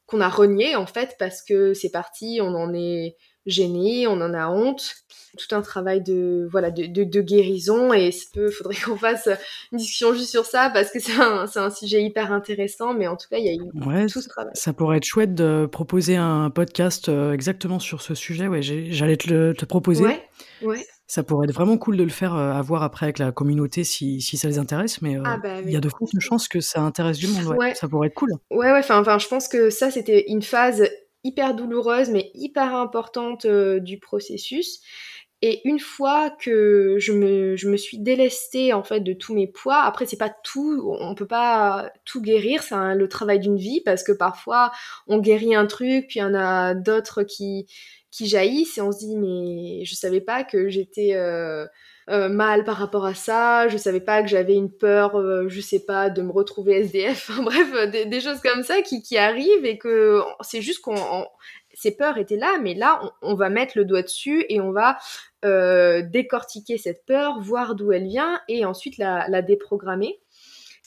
qu'on a reniées en fait parce que ces parties on en est gêné, on en a honte. Tout un travail de voilà de, de, de guérison et il faudrait qu'on fasse une discussion juste sur ça parce que c'est un, un, sujet hyper intéressant. Mais en tout cas, il y a eu ouais, tout ce travail. Ça pourrait être chouette de proposer un podcast euh, exactement sur ce sujet. Ouais, j'allais te le te proposer. Ouais, ouais. Ça pourrait être vraiment cool de le faire euh, à voir après avec la communauté si, si ça les intéresse, mais euh, ah bah, il y a de fortes chances que ça intéresse du monde. Ouais. ouais. Ça pourrait être cool. Ouais, ouais. Enfin, enfin, je pense que ça c'était une phase hyper douloureuse mais hyper importante euh, du processus. Et une fois que je me, suis délestée en fait de tous mes poids, après c'est pas tout, on peut pas tout guérir, c'est le travail d'une vie parce que parfois on guérit un truc, puis il y en a d'autres qui, qui jaillissent et on se dit mais je savais pas que j'étais euh, euh, mal par rapport à ça, je savais pas que j'avais une peur, euh, je sais pas, de me retrouver SDF, [LAUGHS] bref, des, choses comme ça qui, qui, arrivent et que c'est juste qu'on ces peurs étaient là, mais là, on, va mettre le doigt dessus et on va euh, décortiquer cette peur, voir d'où elle vient et ensuite la, déprogrammer.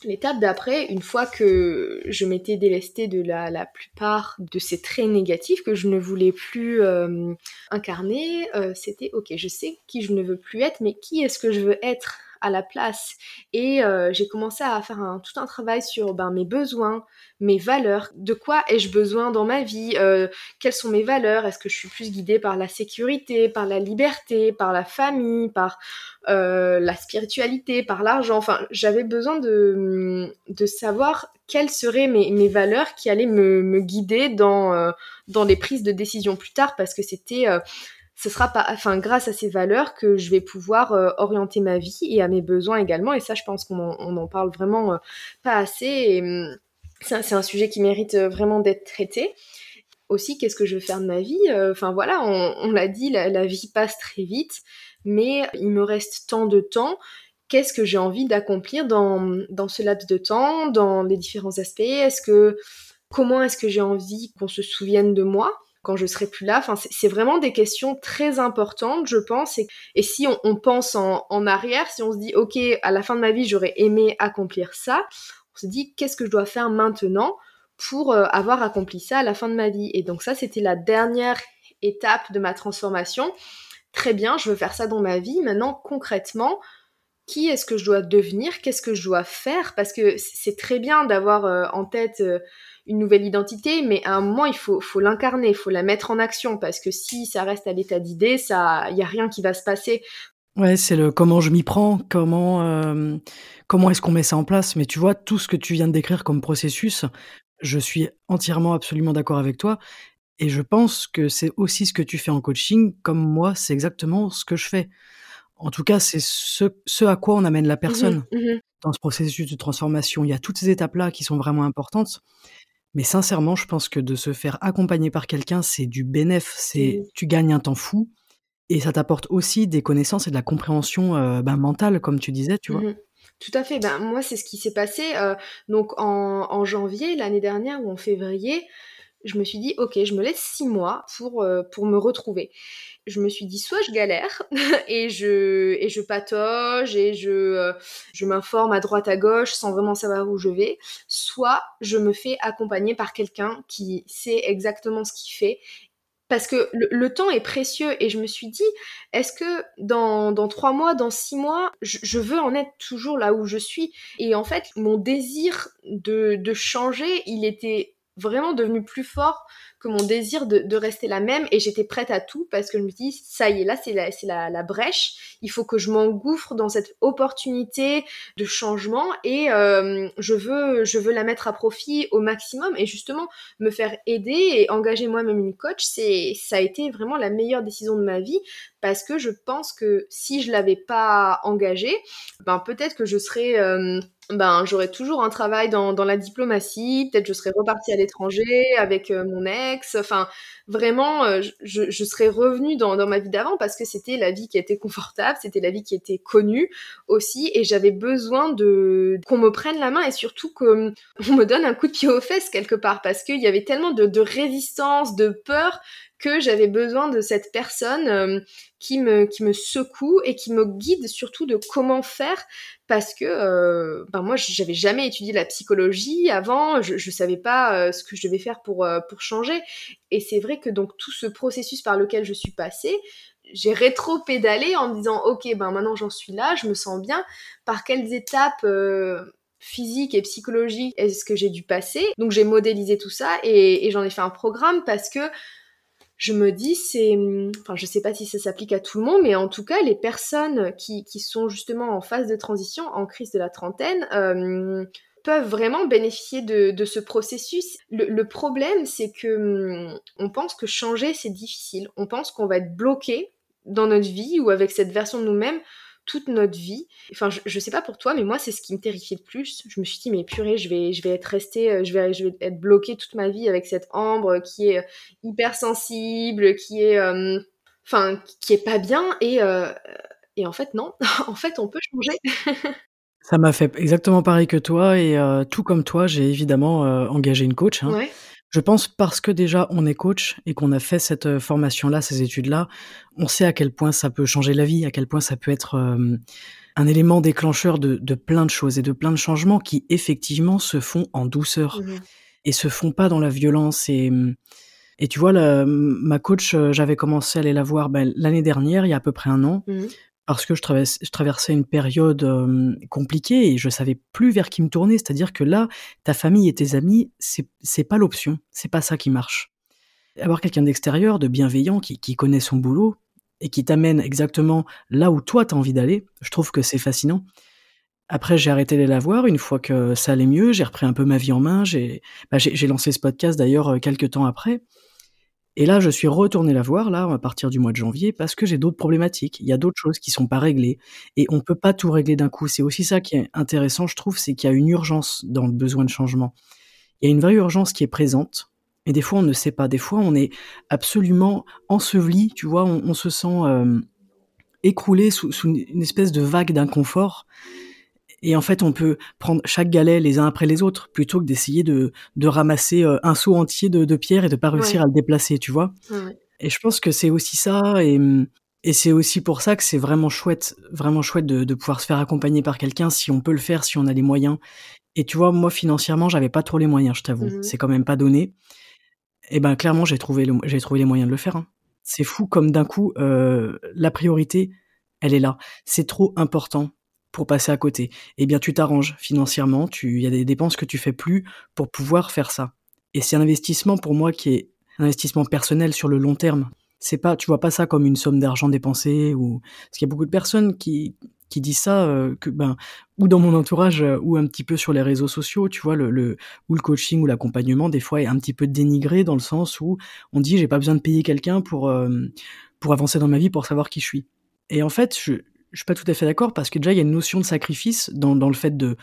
L'étape d'après, une fois que je m'étais délestée de la, plupart de ces traits négatifs que je ne voulais plus euh, incarner, euh, c'était ok, je sais qui je ne veux plus être, mais qui est-ce que je veux être? À la place. Et euh, j'ai commencé à faire un, tout un travail sur ben, mes besoins, mes valeurs. De quoi ai-je besoin dans ma vie? Euh, Quelles sont mes valeurs? Est-ce que je suis plus guidée par la sécurité, par la liberté, par la famille, par euh, la spiritualité, par l'argent? Enfin, j'avais besoin de, de savoir quelles seraient mes, mes valeurs qui allaient me, me guider dans, dans les prises de décision plus tard parce que c'était ce sera pas, enfin, grâce à ces valeurs que je vais pouvoir euh, orienter ma vie et à mes besoins également. Et ça, je pense qu'on en, parle vraiment euh, pas assez. Hum, c'est un sujet qui mérite euh, vraiment d'être traité. Aussi, qu'est-ce que je veux faire de ma vie Enfin voilà, on, l'a dit, la, vie passe très vite, mais il me reste tant de temps qu'est-ce que j'ai envie d'accomplir dans, dans ce laps de temps, dans les différents aspects? Comment est-ce que j'ai envie qu'on se souvienne de moi? Quand je serai plus là. Enfin, c'est vraiment des questions très importantes, je pense. Et, si on, pense en, arrière, si on se dit, ok, à la fin de ma vie, j'aurais aimé accomplir ça, on se dit, qu'est-ce que je dois faire maintenant pour euh, avoir accompli ça à la fin de ma vie? Et donc ça, c'était la dernière étape de ma transformation. Très bien, je veux faire ça dans ma vie. Maintenant, concrètement, qui est-ce que je dois devenir? Qu'est-ce que je dois faire? Parce que c'est très bien d'avoir euh, en tête euh, une nouvelle identité, mais à un moment, il faut, faut l'incarner, il faut la mettre en action, parce que si ça reste à l'état d'idée, ça, il y a rien qui va se passer. Ouais, c'est le comment je m'y prends, comment, euh, comment est-ce qu'on met ça en place. Mais tu vois, tout ce que tu viens de décrire comme processus, je suis entièrement, absolument d'accord avec toi. Et je pense que c'est aussi ce que tu fais en coaching, comme moi, c'est exactement ce que je fais. En tout cas, c'est ce, ce à quoi on amène la mmh personne mmh dans ce processus de transformation. Il y a toutes ces étapes-là qui sont vraiment importantes. Mais sincèrement, je pense que de se faire accompagner par quelqu'un, c'est du bénéf, c'est tu gagnes un temps fou et ça t'apporte aussi des connaissances et de la compréhension euh, ben, mentale, comme tu disais, tu vois. Mmh Tout à fait. Ben, moi, c'est ce qui s'est passé euh, donc en, en janvier l'année dernière ou en février je me suis dit, ok, je me laisse six mois pour, euh, pour me retrouver. Je me suis dit, soit je galère [LAUGHS] et je, et je patauge et je, euh, je m'informe à droite à gauche sans vraiment savoir où je vais, soit je me fais accompagner par quelqu'un qui sait exactement ce qu'il fait parce que le, temps est précieux et je me suis dit, est-ce que dans, dans trois mois, dans six mois, je, veux en être toujours là où je suis? Et en fait, mon désir de, de changer, il était vraiment devenu plus fort que mon désir de, rester la même et j'étais prête à tout parce que je me dis ça y est là c'est la, c'est la, brèche. Il faut que je m'engouffre dans cette opportunité de changement et euh, je veux je veux la mettre à profit au maximum et justement me faire aider et engager moi-même une coach c'est ça a été vraiment la meilleure décision de ma vie parce que je pense que si je l'avais pas engagée ben peut-être que je serais euh, ben j'aurais toujours un travail dans, la diplomatie, peut-être je serais repartie à l'étranger avec euh, mon ex, enfin vraiment euh, je, je, serais revenue dans, ma vie d'avant parce que c'était la vie qui était confortable, c'était la vie qui était connue aussi. Et j'avais besoin de qu'on me prenne la main et surtout qu'on me donne un coup de pied aux fesses quelque part parce qu'il y avait tellement de résistance, de peur que j'avais besoin de cette personne euh, qui me qui me secoue et qui me guide surtout de comment faire parce que euh, ben moi j'avais jamais étudié la psychologie avant je je savais pas euh, ce que je devais faire pour pour changer. Et c'est vrai que donc tout ce processus par lequel je suis passée j'ai rétro-pédalé en me disant ok ben maintenant j'en suis là je me sens bien. Par quelles étapes physiques et psychologiques est-ce que j'ai dû passer? Donc j'ai modélisé tout ça et j'en ai fait un programme parce que je me dis, c'est, enfin, je sais pas si ça s'applique à tout le monde, mais en tout cas, les personnes qui, qui sont justement en phase de transition, en crise de la trentaine, euh, peuvent vraiment bénéficier de, de ce processus. Le, le problème, c'est que hum, on pense que changer, c'est difficile. On pense qu'on va être bloqué dans notre vie ou avec cette version de nous-mêmes toute notre vie. Enfin, je, je sais pas pour toi, mais moi, c'est ce qui me terrifiait le plus. Je me suis dit, mais purée, je vais, je vais être restée, euh, je vais, je vais être bloquée toute ma vie avec cette ambre qui est euh, hyper sensible, qui est, euh, enfin, qui est pas bien. Et, et en fait, non. [LAUGHS] en fait, on peut changer. [LAUGHS] Ça m'a fait exactement pareil que toi et tout comme toi, j'ai évidemment engagé une coach. Hein. Je pense parce que déjà on est coach et qu'on a fait cette euh, formation-là, ces études-là, on sait à quel point ça peut changer la vie, à quel point ça peut être euh, un élément déclencheur de, de, plein de choses et de plein de changements qui effectivement se font en douceur mmh et se font pas dans la violence. Et, et tu vois, la, ma coach, euh, j'avais commencé à aller la voir ben, l'année dernière, il y a à peu près un an. Mmh parce que je, traversais, une période compliquée et je savais plus vers qui me tourner. C'est-à-dire que là, ta famille et tes amis, c'est, pas l'option. C'est pas ça qui marche. Avoir quelqu'un d'extérieur, de bienveillant, qui, qui connaît son boulot et qui t'amène exactement là où toi t'as envie d'aller, je trouve que c'est fascinant. Après, j'ai arrêté de la voir. Une fois que ça allait mieux, j'ai repris un peu ma vie en main. J'ai, bah, lancé ce podcast d'ailleurs euh, quelques temps après. Et là, je suis retourné la voir, là, à partir du mois de janvier, parce que j'ai d'autres problématiques. Il y a d'autres choses qui sont pas réglées. Et on peut pas tout régler d'un coup. C'est aussi ça qui est intéressant, je trouve, c'est qu'il y a une urgence dans le besoin de changement. Il y a une vraie urgence qui est présente. Et des fois, on ne sait pas. Des fois, on est absolument enseveli, tu vois, on, se sent euh, écroulé sous, sous, une espèce de vague d'inconfort. Et en fait, on peut prendre chaque galet les uns après les autres plutôt que d'essayer de, de ramasser euh, un seau entier de, de pierres et de pas réussir à le déplacer, tu vois. Ouais. Et je pense que c'est aussi ça, et, et c'est aussi pour ça que c'est vraiment chouette, vraiment chouette de, de pouvoir se faire accompagner par quelqu'un si on peut le faire, si on a les moyens. Et tu vois, moi financièrement, j'avais pas trop les moyens, je t'avoue. Mmh c'est quand même pas donné. Et ben clairement, j'ai trouvé, j'ai trouvé les moyens de le faire. Hein. C'est fou comme d'un coup, euh, la priorité, elle est là. C'est trop important pour passer à côté. Eh bien, tu t'arranges financièrement, il y a des dépenses que tu fais plus pour pouvoir faire ça. Et c'est un investissement pour moi qui est un investissement personnel sur le long terme. C'est pas, tu vois pas ça comme une somme d'argent dépensée ou parce qu'il y a beaucoup de personnes qui qui disent ça euh, que ben ou dans mon entourage euh, ou un petit peu sur les réseaux sociaux, tu vois le, le ou le coaching ou l'accompagnement des fois est un petit peu dénigré dans le sens où on dit j'ai pas besoin de payer quelqu'un pour euh, pour avancer dans ma vie pour savoir qui je suis. Et en fait, je, je suis pas tout à fait d'accord parce que déjà il y a une notion de sacrifice dans, dans le fait de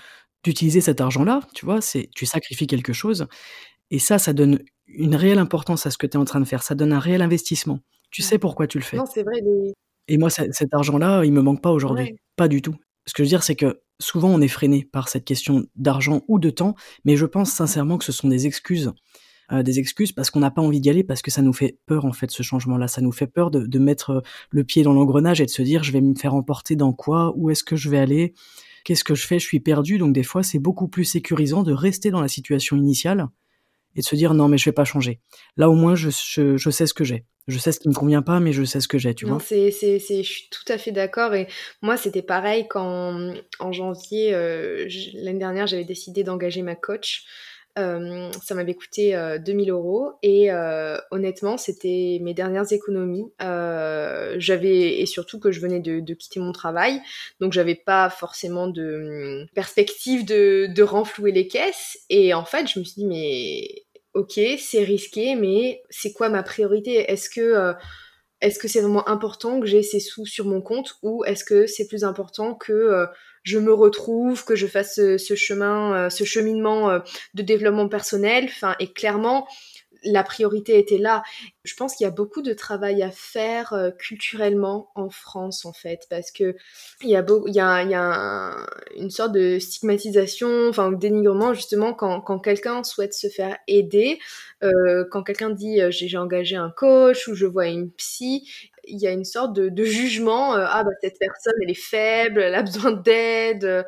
d'utiliser cet argent-là, tu vois, c'est tu sacrifies quelque chose et ça, ça donne une réelle importance à ce que tu es en train de faire, ça donne un réel investissement. Tu sais pourquoi tu le fais. Non, c'est vrai. Les... Et moi, cet argent-là, il me manque pas aujourd'hui, ouais. pas du tout. Ce que je veux dire, c'est que souvent on est freiné par cette question d'argent ou de temps, mais je pense sincèrement que ce sont des excuses euh, des excuses parce qu'on n'a pas envie d'y aller, parce que ça nous fait peur en fait ce changement-là. Ça nous fait peur de, de mettre euh, le pied dans l'engrenage et de se dire je vais me faire emporter dans quoi, où est-ce que je vais aller, qu'est-ce que je fais, je suis perdu. Donc des fois c'est beaucoup plus sécurisant de rester dans la situation initiale et de se dire non mais je vais pas changer. Là au moins je, je, je sais ce que j'ai. Je sais ce qui me convient pas, mais je sais ce que j'ai, tu non, vois. C'est, c'est, c'est, je suis tout à fait d'accord. Et moi, c'était pareil quand, en janvier, euh, l'année dernière, j'avais décidé d'engager ma coach. Euh, ça m'avait coûté euh, 2000 euros et euh, honnêtement c'était mes dernières économies. Euh, j'avais et surtout que je venais de, quitter mon travail donc j'avais pas forcément de hum, perspective de, de renflouer les caisses et en fait je me suis dit mais ok c'est risqué mais c'est quoi ma priorité? Est-ce que est-ce que c'est vraiment important que j'ai ces sous sur mon compte ou est-ce que c'est plus important que je me retrouve, que je fasse ce, ce chemin, euh, ce cheminement euh, de développement personnel. Enfin, et clairement, la priorité était là. Je pense qu'il y a beaucoup de travail à faire euh, culturellement en France en fait, parce que il y a, une sorte de stigmatisation, enfin dénigrement justement quand, quelqu'un souhaite se faire aider, euh, quand quelqu'un dit euh, j'ai engagé un coach ou je vois une psy, il y a une sorte de, de jugement, euh, ah bah cette personne elle est faible, elle a besoin d'aide.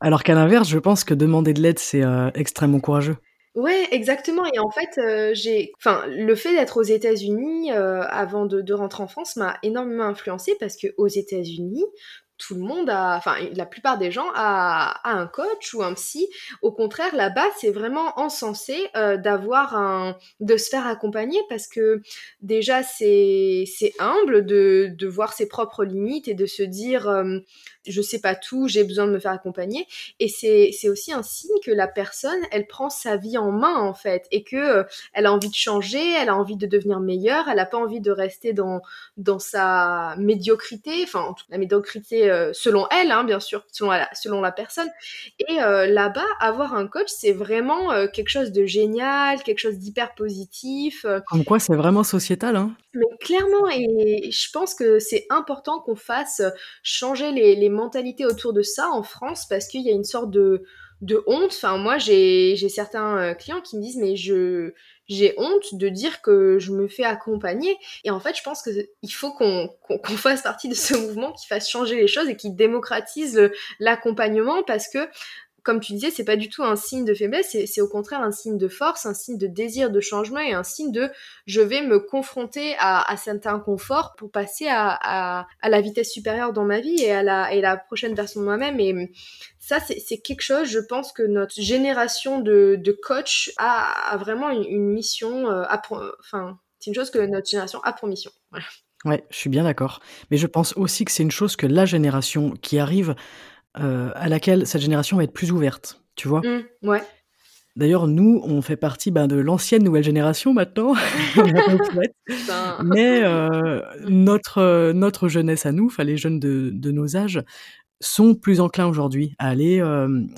Alors qu'à l'inverse, je pense que demander de l'aide c'est euh, extrêmement courageux. Ouais, exactement. Et en fait, euh, j'ai, enfin, le fait d'être aux États-Unis euh, avant de, de, rentrer en France m'a énormément influencé parce que aux États-Unis, tout le monde a, enfin, la plupart des gens a, un coach ou un psy. Au contraire, là-bas, c'est vraiment encensé euh, d'avoir un, de se faire accompagner parce que déjà, c'est, humble de, voir ses propres limites et de se dire, euh, je sais pas tout, j'ai besoin de me faire accompagner. Et c'est, aussi un signe que la personne, elle prend sa vie en main en fait et que euh, elle a envie de changer, elle a envie de devenir meilleure, elle a pas envie de rester dans dans sa médiocrité, enfin la médiocrité euh, selon elle, hein, bien sûr, selon la, selon la personne. Et euh, là-bas, avoir un coach, c'est vraiment euh, quelque chose de génial, quelque chose d'hyper positif. Comme quoi, c'est vraiment sociétal, hein Mais clairement, et je pense que c'est important qu'on fasse changer les, les mentalités autour de ça en France parce qu'il y a une sorte de de honte. Enfin, moi, j'ai certains clients qui me disent, mais je j'ai honte de dire que je me fais accompagner. Et en fait, je pense qu'il faut qu'on fasse partie de ce mouvement qui fasse changer les choses et qui démocratise l'accompagnement parce que comme tu disais, c'est pas du tout un signe de faiblesse, c'est au contraire un signe de force, un signe de désir de changement et un signe de je vais me confronter à, à cet inconfort pour passer à, la vitesse supérieure dans ma vie et à la, prochaine version de moi-même. Et ça, c'est quelque chose, je pense que notre génération de, de coach a, vraiment une, mission, euh, enfin, c'est une chose que notre génération a pour mission. Ouais, je suis bien d'accord. Mais je pense aussi que c'est une chose que la génération qui arrive euh, à laquelle cette génération va être plus ouverte, tu vois? Mmh, ouais. D'ailleurs, nous, on fait partie, ben, de l'ancienne nouvelle génération maintenant, [LAUGHS] [LAUGHS] mais euh, notre, euh, notre jeunesse à nous, enfin les jeunes de de nos âges, sont plus enclins aujourd'hui à aller,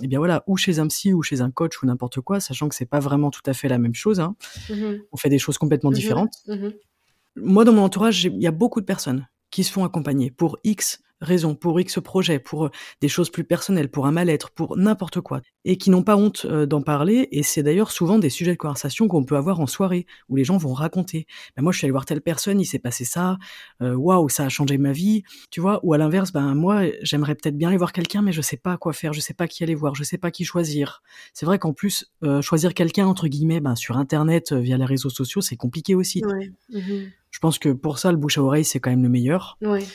eh bien voilà, ou chez un psy ou chez un coach ou n'importe quoi, sachant que c'est pas vraiment tout à fait la même chose, hein. Mmh on fait des choses complètement mmh différentes. Moi, dans mon entourage, il y a beaucoup de personnes qui se font accompagner pour X raison, pour X projet, pour euh, des choses plus personnelles, pour un mal-être, pour n'importe quoi, et qui n'ont pas honte euh, d'en parler. Et c'est d'ailleurs souvent des sujets de conversation qu'on peut avoir en soirée, où les gens vont raconter. Ben moi, je suis allé voir telle personne, il s'est passé ça, euh, waouh, ça a changé ma vie, tu vois. Ou à l'inverse, ben moi, j'aimerais peut-être bien aller voir quelqu'un, mais je sais pas quoi faire, je sais pas qui aller voir, je sais pas qui choisir. C'est vrai qu'en plus, choisir quelqu'un entre guillemets, ben sur Internet, via les réseaux sociaux, c'est compliqué aussi. Mmh je pense que pour ça, le bouche à oreille, c'est quand même le meilleur. Ouais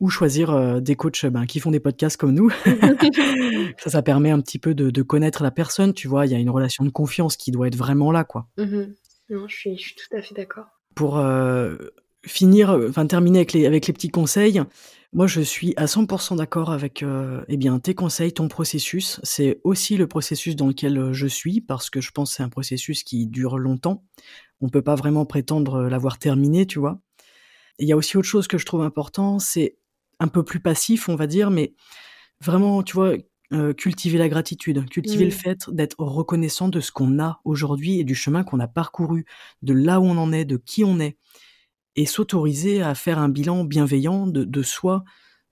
ou choisir euh, des coachs ben, qui font des podcasts comme nous. [LAUGHS] ça, ça permet un petit peu de, connaître la personne, tu vois. Il y a une relation de confiance qui doit être vraiment là, quoi. Mmh non, je suis, je suis, tout à fait d'accord. Pour euh, finir, enfin terminer avec les, avec les petits conseils, moi je suis à 100% d'accord avec euh, eh bien, tes conseils, ton processus. C'est aussi le processus dans lequel je suis, parce que je pense que c'est un processus qui dure longtemps. On peut pas vraiment prétendre l'avoir terminé, tu vois. Il y a aussi autre chose que je trouve important, c'est un peu plus passif, on va dire, mais vraiment, tu vois, euh, cultiver la gratitude, cultiver le mmh. fait d'être reconnaissant de ce qu'on a aujourd'hui et du chemin qu'on a parcouru, de là où on en est, de qui on est, et s'autoriser à faire un bilan bienveillant de, de soi,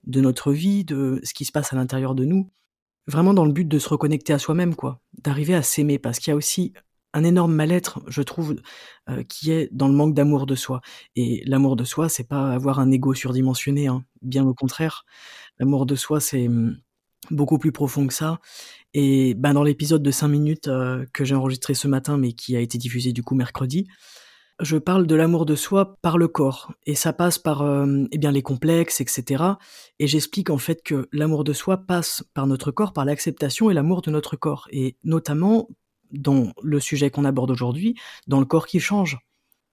de notre vie, de ce qui se passe à l'intérieur de nous, vraiment dans le but de se reconnecter à soi-même, quoi, d'arriver à s'aimer, parce qu'il y a aussi un énorme mal-être, je trouve, euh, qui est dans le manque d'amour de soi. Et l'amour de soi, c'est pas avoir un ego surdimensionné, hein, bien au contraire. L'amour de soi, c'est mmh, beaucoup plus profond que ça. Et ben dans l'épisode de 5 minutes euh, que j'ai enregistré ce matin, mais qui a été diffusé du coup mercredi, je parle de l'amour de soi par le corps. Et ça passe par euh, eh bien les complexes, etc. Et j'explique en fait que l'amour de soi passe par notre corps, par l'acceptation et l'amour de notre corps. Et notamment dans le sujet qu'on aborde aujourd'hui, dans le corps qui change.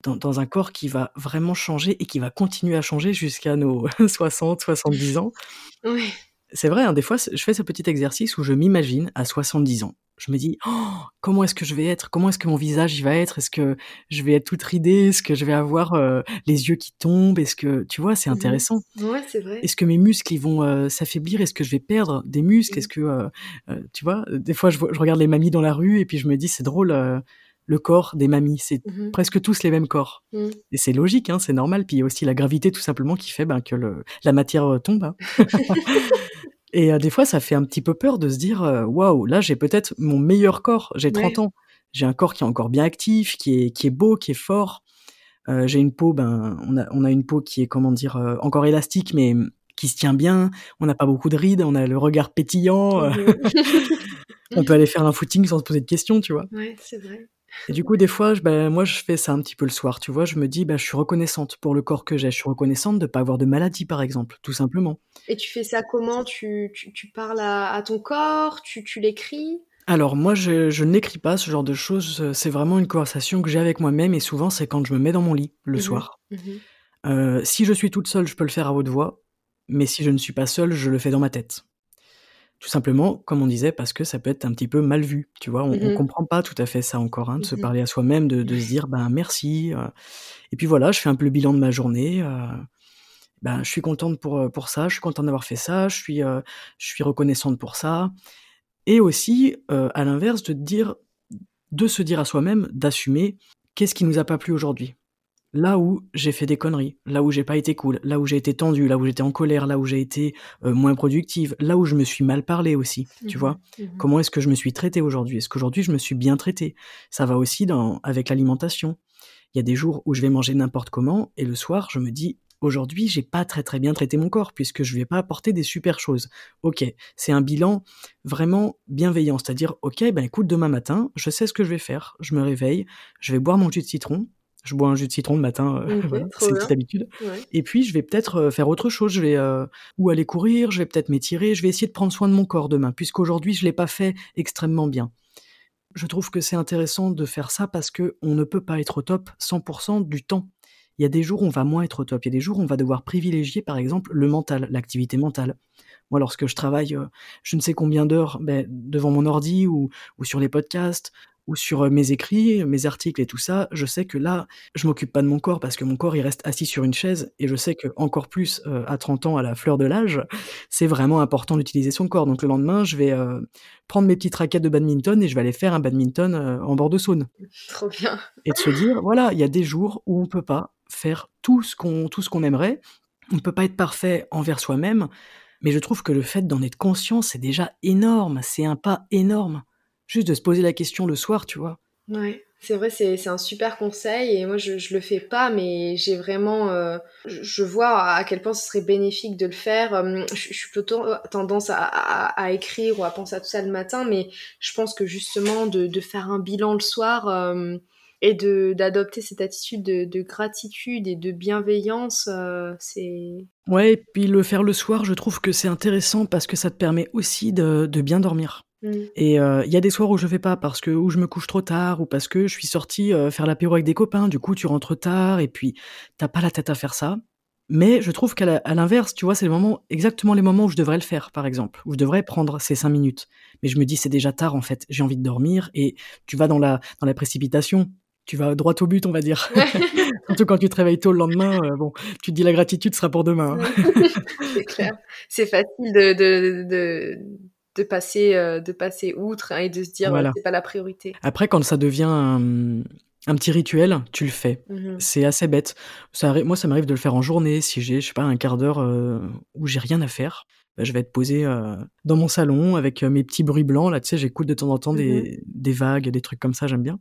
Dans, un corps qui va vraiment changer et qui va continuer à changer jusqu'à nos [LAUGHS] 60, 70 ans. Oui. C'est vrai, hein, des fois, je fais ce petit exercice où je m'imagine à 70 ans je me dis oh, comment est-ce que je vais être? Comment est-ce que mon visage il va être? Est-ce que je vais être toute ridée? Est-ce que je vais avoir euh, les yeux qui tombent? Est-ce que tu vois, c'est mmh intéressant. Ouais, c'est vrai. Est-ce que mes muscles ils vont euh, s'affaiblir? Est-ce que je vais perdre des muscles? Est-ce mmh. que euh, tu vois Des fois, je, regarde les mamies dans la rue et puis je me dis c'est drôle. le corps des mamies, c'est mmh presque tous les mêmes corps. Et c'est logique, hein, c'est normal. Puis il y a aussi la gravité tout simplement qui fait ben, que le, la matière tombe. Hein. [LAUGHS] Et euh, des fois, ça fait un petit peu peur de se dire, euh, waouh, là, j'ai peut-être mon meilleur corps. J'ai 30 ans. J'ai un corps qui est encore bien actif, qui est, qui est beau, qui est fort. Euh, j'ai une peau, ben, on a, on a une peau qui est, comment dire, encore élastique, mais qui se tient bien. On n'a pas beaucoup de rides, on a le regard pétillant. Mmh [LAUGHS] on peut [LAUGHS] aller faire un footing sans se poser de questions, tu vois. Ouais, c'est vrai. Et du coup, des fois, ben, moi, je fais ça un petit peu le soir, tu vois. Je me dis, ben, je suis reconnaissante pour le corps que j'ai. Je suis reconnaissante de ne pas avoir de maladie, par exemple, tout simplement. Et tu fais ça comment? Tu, tu, parles à, ton corps? Tu, tu l'écris? Alors, moi, je, je n'écris pas ce genre de choses. C'est vraiment une conversation que j'ai avec moi-même. Et souvent, c'est quand je me mets dans mon lit le mmh soir. Mmh euh, si je suis toute seule, je peux le faire à haute voix. Mais si je ne suis pas seule, je le fais dans ma tête. Tout simplement, comme on disait, parce que ça peut être un petit peu mal vu, tu vois? On, mmh comprend pas tout à fait ça encore, hein, de se mmh parler à soi-même, de, se dire ben merci. Euh. et puis voilà, je fais un peu le bilan de ma journée. Euh, ben, je suis contente pour euh, pour ça, je suis contente d'avoir fait ça, je suis je suis reconnaissante pour ça. Et aussi, à l'inverse, de dire, de se dire à soi-même, d'assumer qu'est-ce qui nous a pas plu aujourd'hui. Là où j'ai fait des conneries, là où j'ai pas été cool, là où j'ai été tendu, là où j'étais en colère, là où j'ai été euh, moins productive, là où je me suis mal parlé aussi, tu Mhm, vois. mhm. Comment est-ce que je me suis traité aujourd'hui? Est-ce qu'aujourd'hui je me suis bien traité? Ça va aussi dans, avec l'alimentation. Il y a des jours où je vais manger n'importe comment et le soir je me dis aujourd'hui j'ai pas très très bien traité mon corps puisque je vais pas apporter des super choses. Ok, c'est un bilan vraiment bienveillant, c'est-à-dire ok ben écoute demain matin je sais ce que je vais faire, je me réveille, je vais boire mon jus de citron. Je bois un jus de citron le matin, euh, [LAUGHS] voilà, trop c'est une petite habitude. Ouais. Et puis, je vais peut-être euh, faire autre chose. Je vais euh, ou aller courir, je vais peut-être m'étirer, je vais essayer de prendre soin de mon corps demain, puisqu'aujourd'hui, je l'ai pas fait extrêmement bien. Je trouve que c'est intéressant de faire ça parce que on ne peut pas être au top 100% du temps. Il y a des jours où on va moins être au top. Il y a des jours où on va devoir privilégier, par exemple, le mental, l'activité mentale. Moi, lorsque je travaille euh, je ne sais combien d'heures ben, devant mon ordi ou, ou sur les podcasts ou sur euh, mes écrits, mes articles et tout ça, je sais que là, je m'occupe pas de mon corps parce que mon corps il reste assis sur une chaise et je sais que encore plus euh, à 30 ans à la fleur de l'âge, c'est vraiment important d'utiliser son corps. Donc le lendemain, je vais euh, prendre mes petites raquettes de badminton et je vais aller faire un badminton euh, en bord de Saône Trop bien. et de se dire voilà, il y a des jours où on peut pas faire tout ce qu'on tout ce qu'on aimerait, on ne peut pas être parfait envers soi-même, mais je trouve que le fait d'en être conscient, c'est déjà énorme, c'est un pas énorme. Juste de se poser la question le soir, tu vois. Ouais, c'est vrai, c'est un super conseil et moi je, je le fais pas, mais j'ai vraiment, euh, je, je vois à quel point ce serait bénéfique de le faire. Euh, Je, je suis plutôt tendance à, à, à écrire ou à penser à tout ça le matin, mais je pense que justement de, de faire un bilan le soir euh, et de d'adopter cette attitude de, de gratitude et de bienveillance, c'est Ouais, et puis le faire le soir, je trouve que c'est intéressant parce que ça te permet aussi de, de bien dormir. Mm. Et euh, il y a des soirs où je fais pas parce que ou je me couche trop tard ou parce que je suis sorti euh, faire l'apéro avec des copains. Du coup, tu rentres tard et puis t'as pas la tête à faire ça. Mais je trouve qu'à l'inverse, tu vois, c'est le moment, exactement les moments où je devrais le faire, par exemple, où je devrais prendre ces cinq minutes. Mais je me dis, c'est déjà tard, en fait. J'ai envie de dormir et tu vas dans la, dans la précipitation. Tu vas droit au but, on va dire. [LAUGHS] Surtout quand tu te réveilles tôt le lendemain, euh, bon, tu te dis la gratitude sera pour demain. hein. [LAUGHS] c'est clair. C'est facile de, de, de, de passer, euh, de passer outre hein, et de se dire Voilà. euh, c'est pas la priorité. Après, quand ça devient un, un petit rituel, tu le fais. Mhm. C'est assez bête. Ça, moi, ça m'arrive de le faire en journée. Si j'ai, je sais pas, un quart d'heure euh, où j'ai rien à faire, bah, je vais être posé euh, dans mon salon avec euh, mes petits bruits blancs. Là, tu sais, j'écoute de temps en temps des, des vagues, des trucs comme ça, j'aime bien.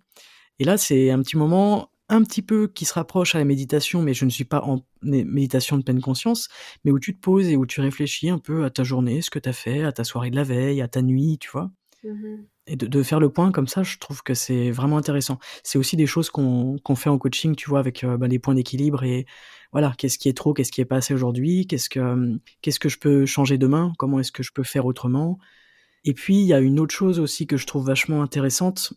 Et là, c'est un petit moment un petit peu qui se rapproche à la méditation, mais je ne suis pas en mé- méditation de pleine conscience, mais où tu te poses et où tu réfléchis un peu à ta journée, ce que tu as fait, à ta soirée de la veille, à ta nuit, tu vois. Mhm. Et de, de faire le point comme ça, je trouve que c'est vraiment intéressant. C'est aussi des choses qu'on fait en coaching, tu vois, avec euh, bah, les points d'équilibre et voilà, qu'est-ce qui est trop, qu'est-ce qui est pas assez aujourd'hui, qu'est-ce que hum, qu'est-ce que je peux changer demain, comment est-ce que je peux faire autrement. Et puis il y a une autre chose aussi que je trouve vachement intéressante,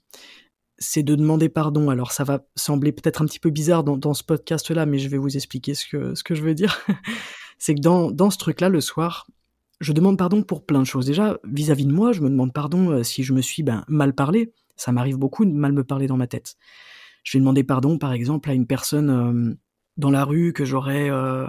c'est de demander pardon. Alors ça va sembler peut-être un petit peu bizarre dans, dans ce podcast-là, mais je vais vous expliquer ce que ce que je veux dire. [LAUGHS] c'est que dans dans ce truc-là, le soir, je demande pardon pour plein de choses. Déjà, vis-à-vis de moi, je me demande pardon euh, si je me suis ben, mal parlé. Ça m'arrive beaucoup de mal me parler dans ma tête. Je vais demander pardon, par exemple, à une personne euh, dans la rue que j'aurais euh,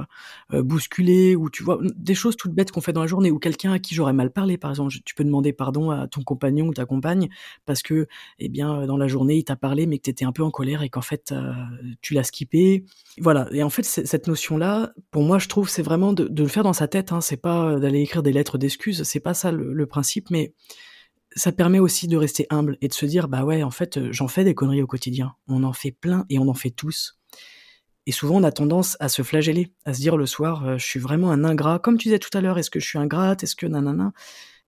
euh, bousculé, ou tu vois, des choses toutes bêtes qu'on fait dans la journée, ou quelqu'un à qui j'aurais mal parlé, par exemple. Tu peux demander pardon à ton compagnon ou ta compagne parce que, eh bien, euh, dans la journée, il t'a parlé, mais que t'étais un peu en colère et qu'en fait, tu l'as skippé. Voilà. Et en fait, cette notion-là, pour moi, je trouve, c'est vraiment de, le faire dans sa tête. Hein. C'est pas d'aller écrire des lettres d'excuses. C'est pas ça le, le principe, mais ça permet aussi de rester humble et de se dire, bah ouais, en fait, j'en fais des conneries au quotidien. On en fait plein et on en fait tous. Et souvent, on a tendance à se flageller, à se dire le soir, euh, je suis vraiment un ingrat. Comme tu disais tout à l'heure, est-ce que je suis ingrate? Est-ce que nanana?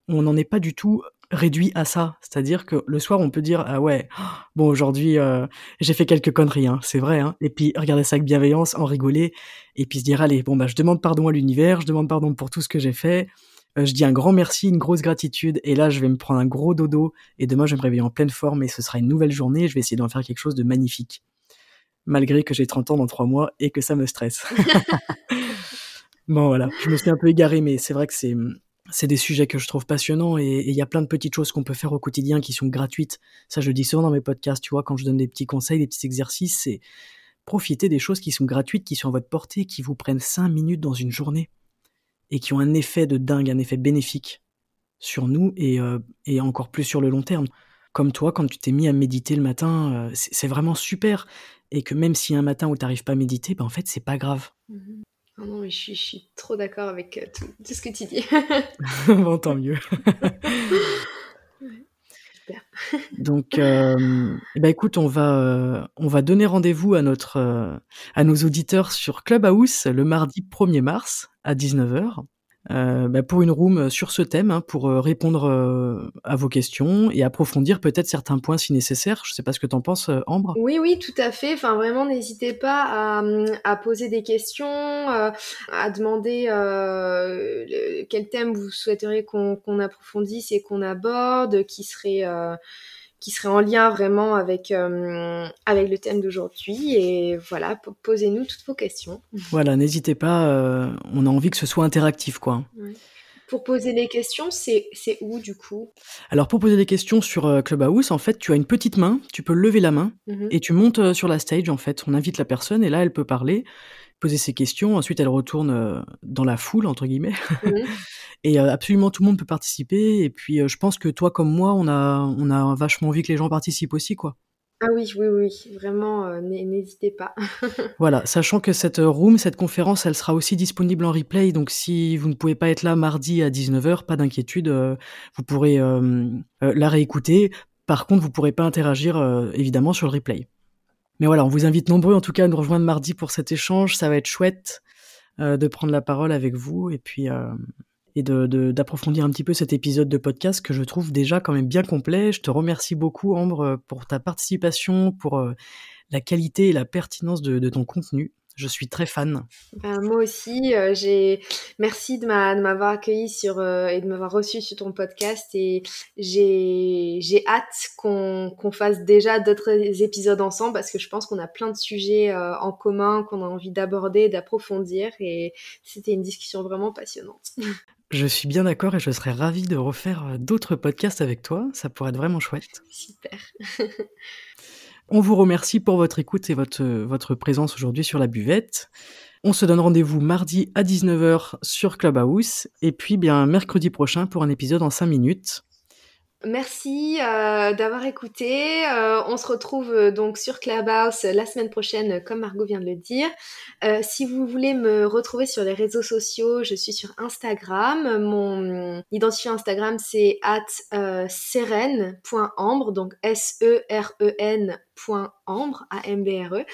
On n'en est pas du tout réduit à ça. C'est-à-dire que le soir, on peut dire, ah ouais, [GASPS] bon, aujourd'hui, euh, j'ai fait quelques conneries, hein, c'est vrai. Hein. Et puis, regarder ça avec bienveillance, en rigoler, et puis se dire, allez, bon, bah, je demande pardon à l'univers, je demande pardon pour tout ce que j'ai fait. Euh, je dis un grand merci, une grosse gratitude, et là, je vais me prendre un gros dodo, et demain, je vais me réveiller en pleine forme, et ce sera une nouvelle journée, et je vais essayer d'en faire quelque chose de magnifique. Malgré que j'ai 30 ans dans 3 mois et que ça me stresse. [LAUGHS] bon, voilà, je me suis un peu égaré, mais c'est vrai que c'est, c'est des sujets que je trouve passionnants, et il y a plein de petites choses qu'on peut faire au quotidien qui sont gratuites. Ça, je le dis souvent dans mes podcasts, tu vois, quand je donne des petits conseils, des petits exercices, c'est profiter des choses qui sont gratuites, qui sont à votre portée, qui vous prennent 5 minutes dans une journée, et qui ont un effet de dingue, un effet bénéfique sur nous, et, euh, et encore plus sur le long terme comme toi, quand tu t'es mis à méditer le matin, c'est vraiment super. Et que même si un matin où tu n'arrives pas à méditer, ben en fait, c'est pas grave. Mmh non, mais je suis, trop d'accord avec tout, ce que tu dis. [LAUGHS] bon, tant mieux. [LAUGHS] [LAUGHS] Donc, euh, bah écoute, on va, euh, on va donner rendez-vous à notre, euh, à nos auditeurs sur Clubhouse le mardi 1er mars à 19h. Euh, bah, pour une room sur ce thème, hein, pour euh, répondre euh, à vos questions et approfondir peut-être certains points si nécessaire. Je sais pas ce que tu en penses, Ambre. Oui, oui, tout à fait. Enfin, vraiment, n'hésitez pas à, à, poser des questions, à demander quel thème vous souhaiteriez qu'on approfondisse et qu'on aborde, qui serait qui serait en lien vraiment avec, euh, avec le thème d'aujourd'hui. Et voilà, posez-nous toutes vos questions. Voilà, n'hésitez pas, euh, on a envie que ce soit interactif, quoi. Pour poser les questions, c'est où du coup? Alors pour poser des questions sur euh, Clubhouse, en fait, tu as une petite main, tu peux lever la main mhm. et tu montes sur la stage en fait. On invite la personne et là elle peut parler poser ses questions. Ensuite, elle retourne dans la foule, entre guillemets. Mmh. [LAUGHS] et absolument tout le monde peut participer. Et puis, je pense que toi, comme moi, on a, on a vachement envie que les gens participent aussi, quoi. Ah oui, oui, oui, vraiment, n'hésitez pas. [LAUGHS] voilà, sachant que cette room, cette conférence, elle sera aussi disponible en replay. Donc, si vous ne pouvez pas être là mardi à 19h, pas d'inquiétude, vous pourrez la réécouter. Par contre, vous pourrez pas interagir, évidemment, sur le replay. Mais voilà, on vous invite nombreux en tout cas à nous rejoindre mardi pour cet échange. Ça va être chouette euh, de prendre la parole avec vous et puis euh, et de d'approfondir un petit peu cet épisode de podcast que je trouve déjà quand même bien complet. Je te remercie beaucoup Ambre pour ta participation, pour euh, la qualité et la pertinence de ton contenu. Je suis très fan. Ben, moi aussi, euh, j'ai merci de m'avoir accueilli sur euh, et de m'avoir reçu sur ton podcast et j'ai hâte qu'on qu'on fasse déjà d'autres épisodes ensemble parce que je pense qu'on a plein de sujets euh, en commun qu'on a envie d'aborder, d'approfondir et c'était une discussion vraiment passionnante. [LAUGHS] Je suis bien d'accord et je serais ravie de refaire d'autres podcasts avec toi. Ça pourrait être vraiment chouette. Super. [LAUGHS] On vous remercie pour votre écoute et votre, présence aujourd'hui sur la buvette. On se donne rendez-vous mardi à 19h sur Clubhouse et puis bien mercredi prochain pour un épisode en 5 minutes. Merci euh, d'avoir écouté. Euh, on se retrouve euh, donc sur Clubhouse la semaine prochaine, comme Margot vient de le dire. si vous voulez me retrouver sur les réseaux sociaux, je suis sur Instagram. Mon identifiant Instagram, c'est at seren.ambre, donc S-E-R-E-N ambre a m b r e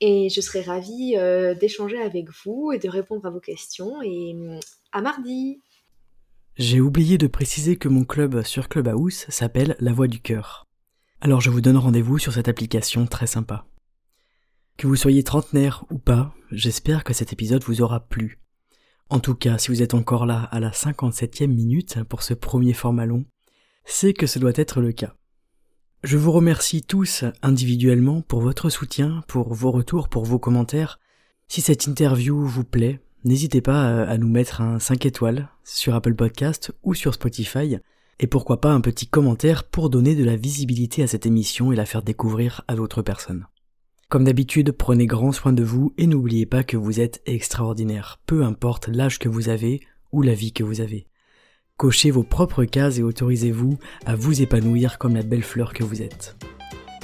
et je serai ravie d'échanger avec vous et de répondre à vos questions et à mardi j'ai oublié de préciser que mon club sur Clubhouse s'appelle La Voix du Cœur. Alors je vous donne rendez-vous sur cette application très sympa. Que vous soyez trentenaire ou pas, j'espère que cet épisode vous aura plu. En tout cas, si vous êtes encore là à la 57e minute pour ce premier format long, c'est que ce doit être le cas. Je vous remercie tous individuellement pour votre soutien, pour vos retours, pour vos commentaires. Si cette interview vous plaît, n'hésitez pas à nous mettre un 5 étoiles sur Apple Podcast ou sur Spotify, et pourquoi pas un petit commentaire pour donner de la visibilité à cette émission et la faire découvrir à d'autres personnes. Comme d'habitude, prenez grand soin de vous et n'oubliez pas que vous êtes extraordinaire, peu importe l'âge que vous avez ou la vie que vous avez. Cochez vos propres cases et autorisez-vous à vous épanouir comme la belle fleur que vous êtes.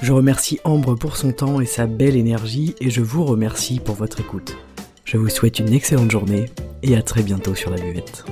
Je remercie Ambre pour son temps et sa belle énergie et je vous remercie pour votre écoute. Je vous souhaite une excellente journée et à très bientôt sur la buvette.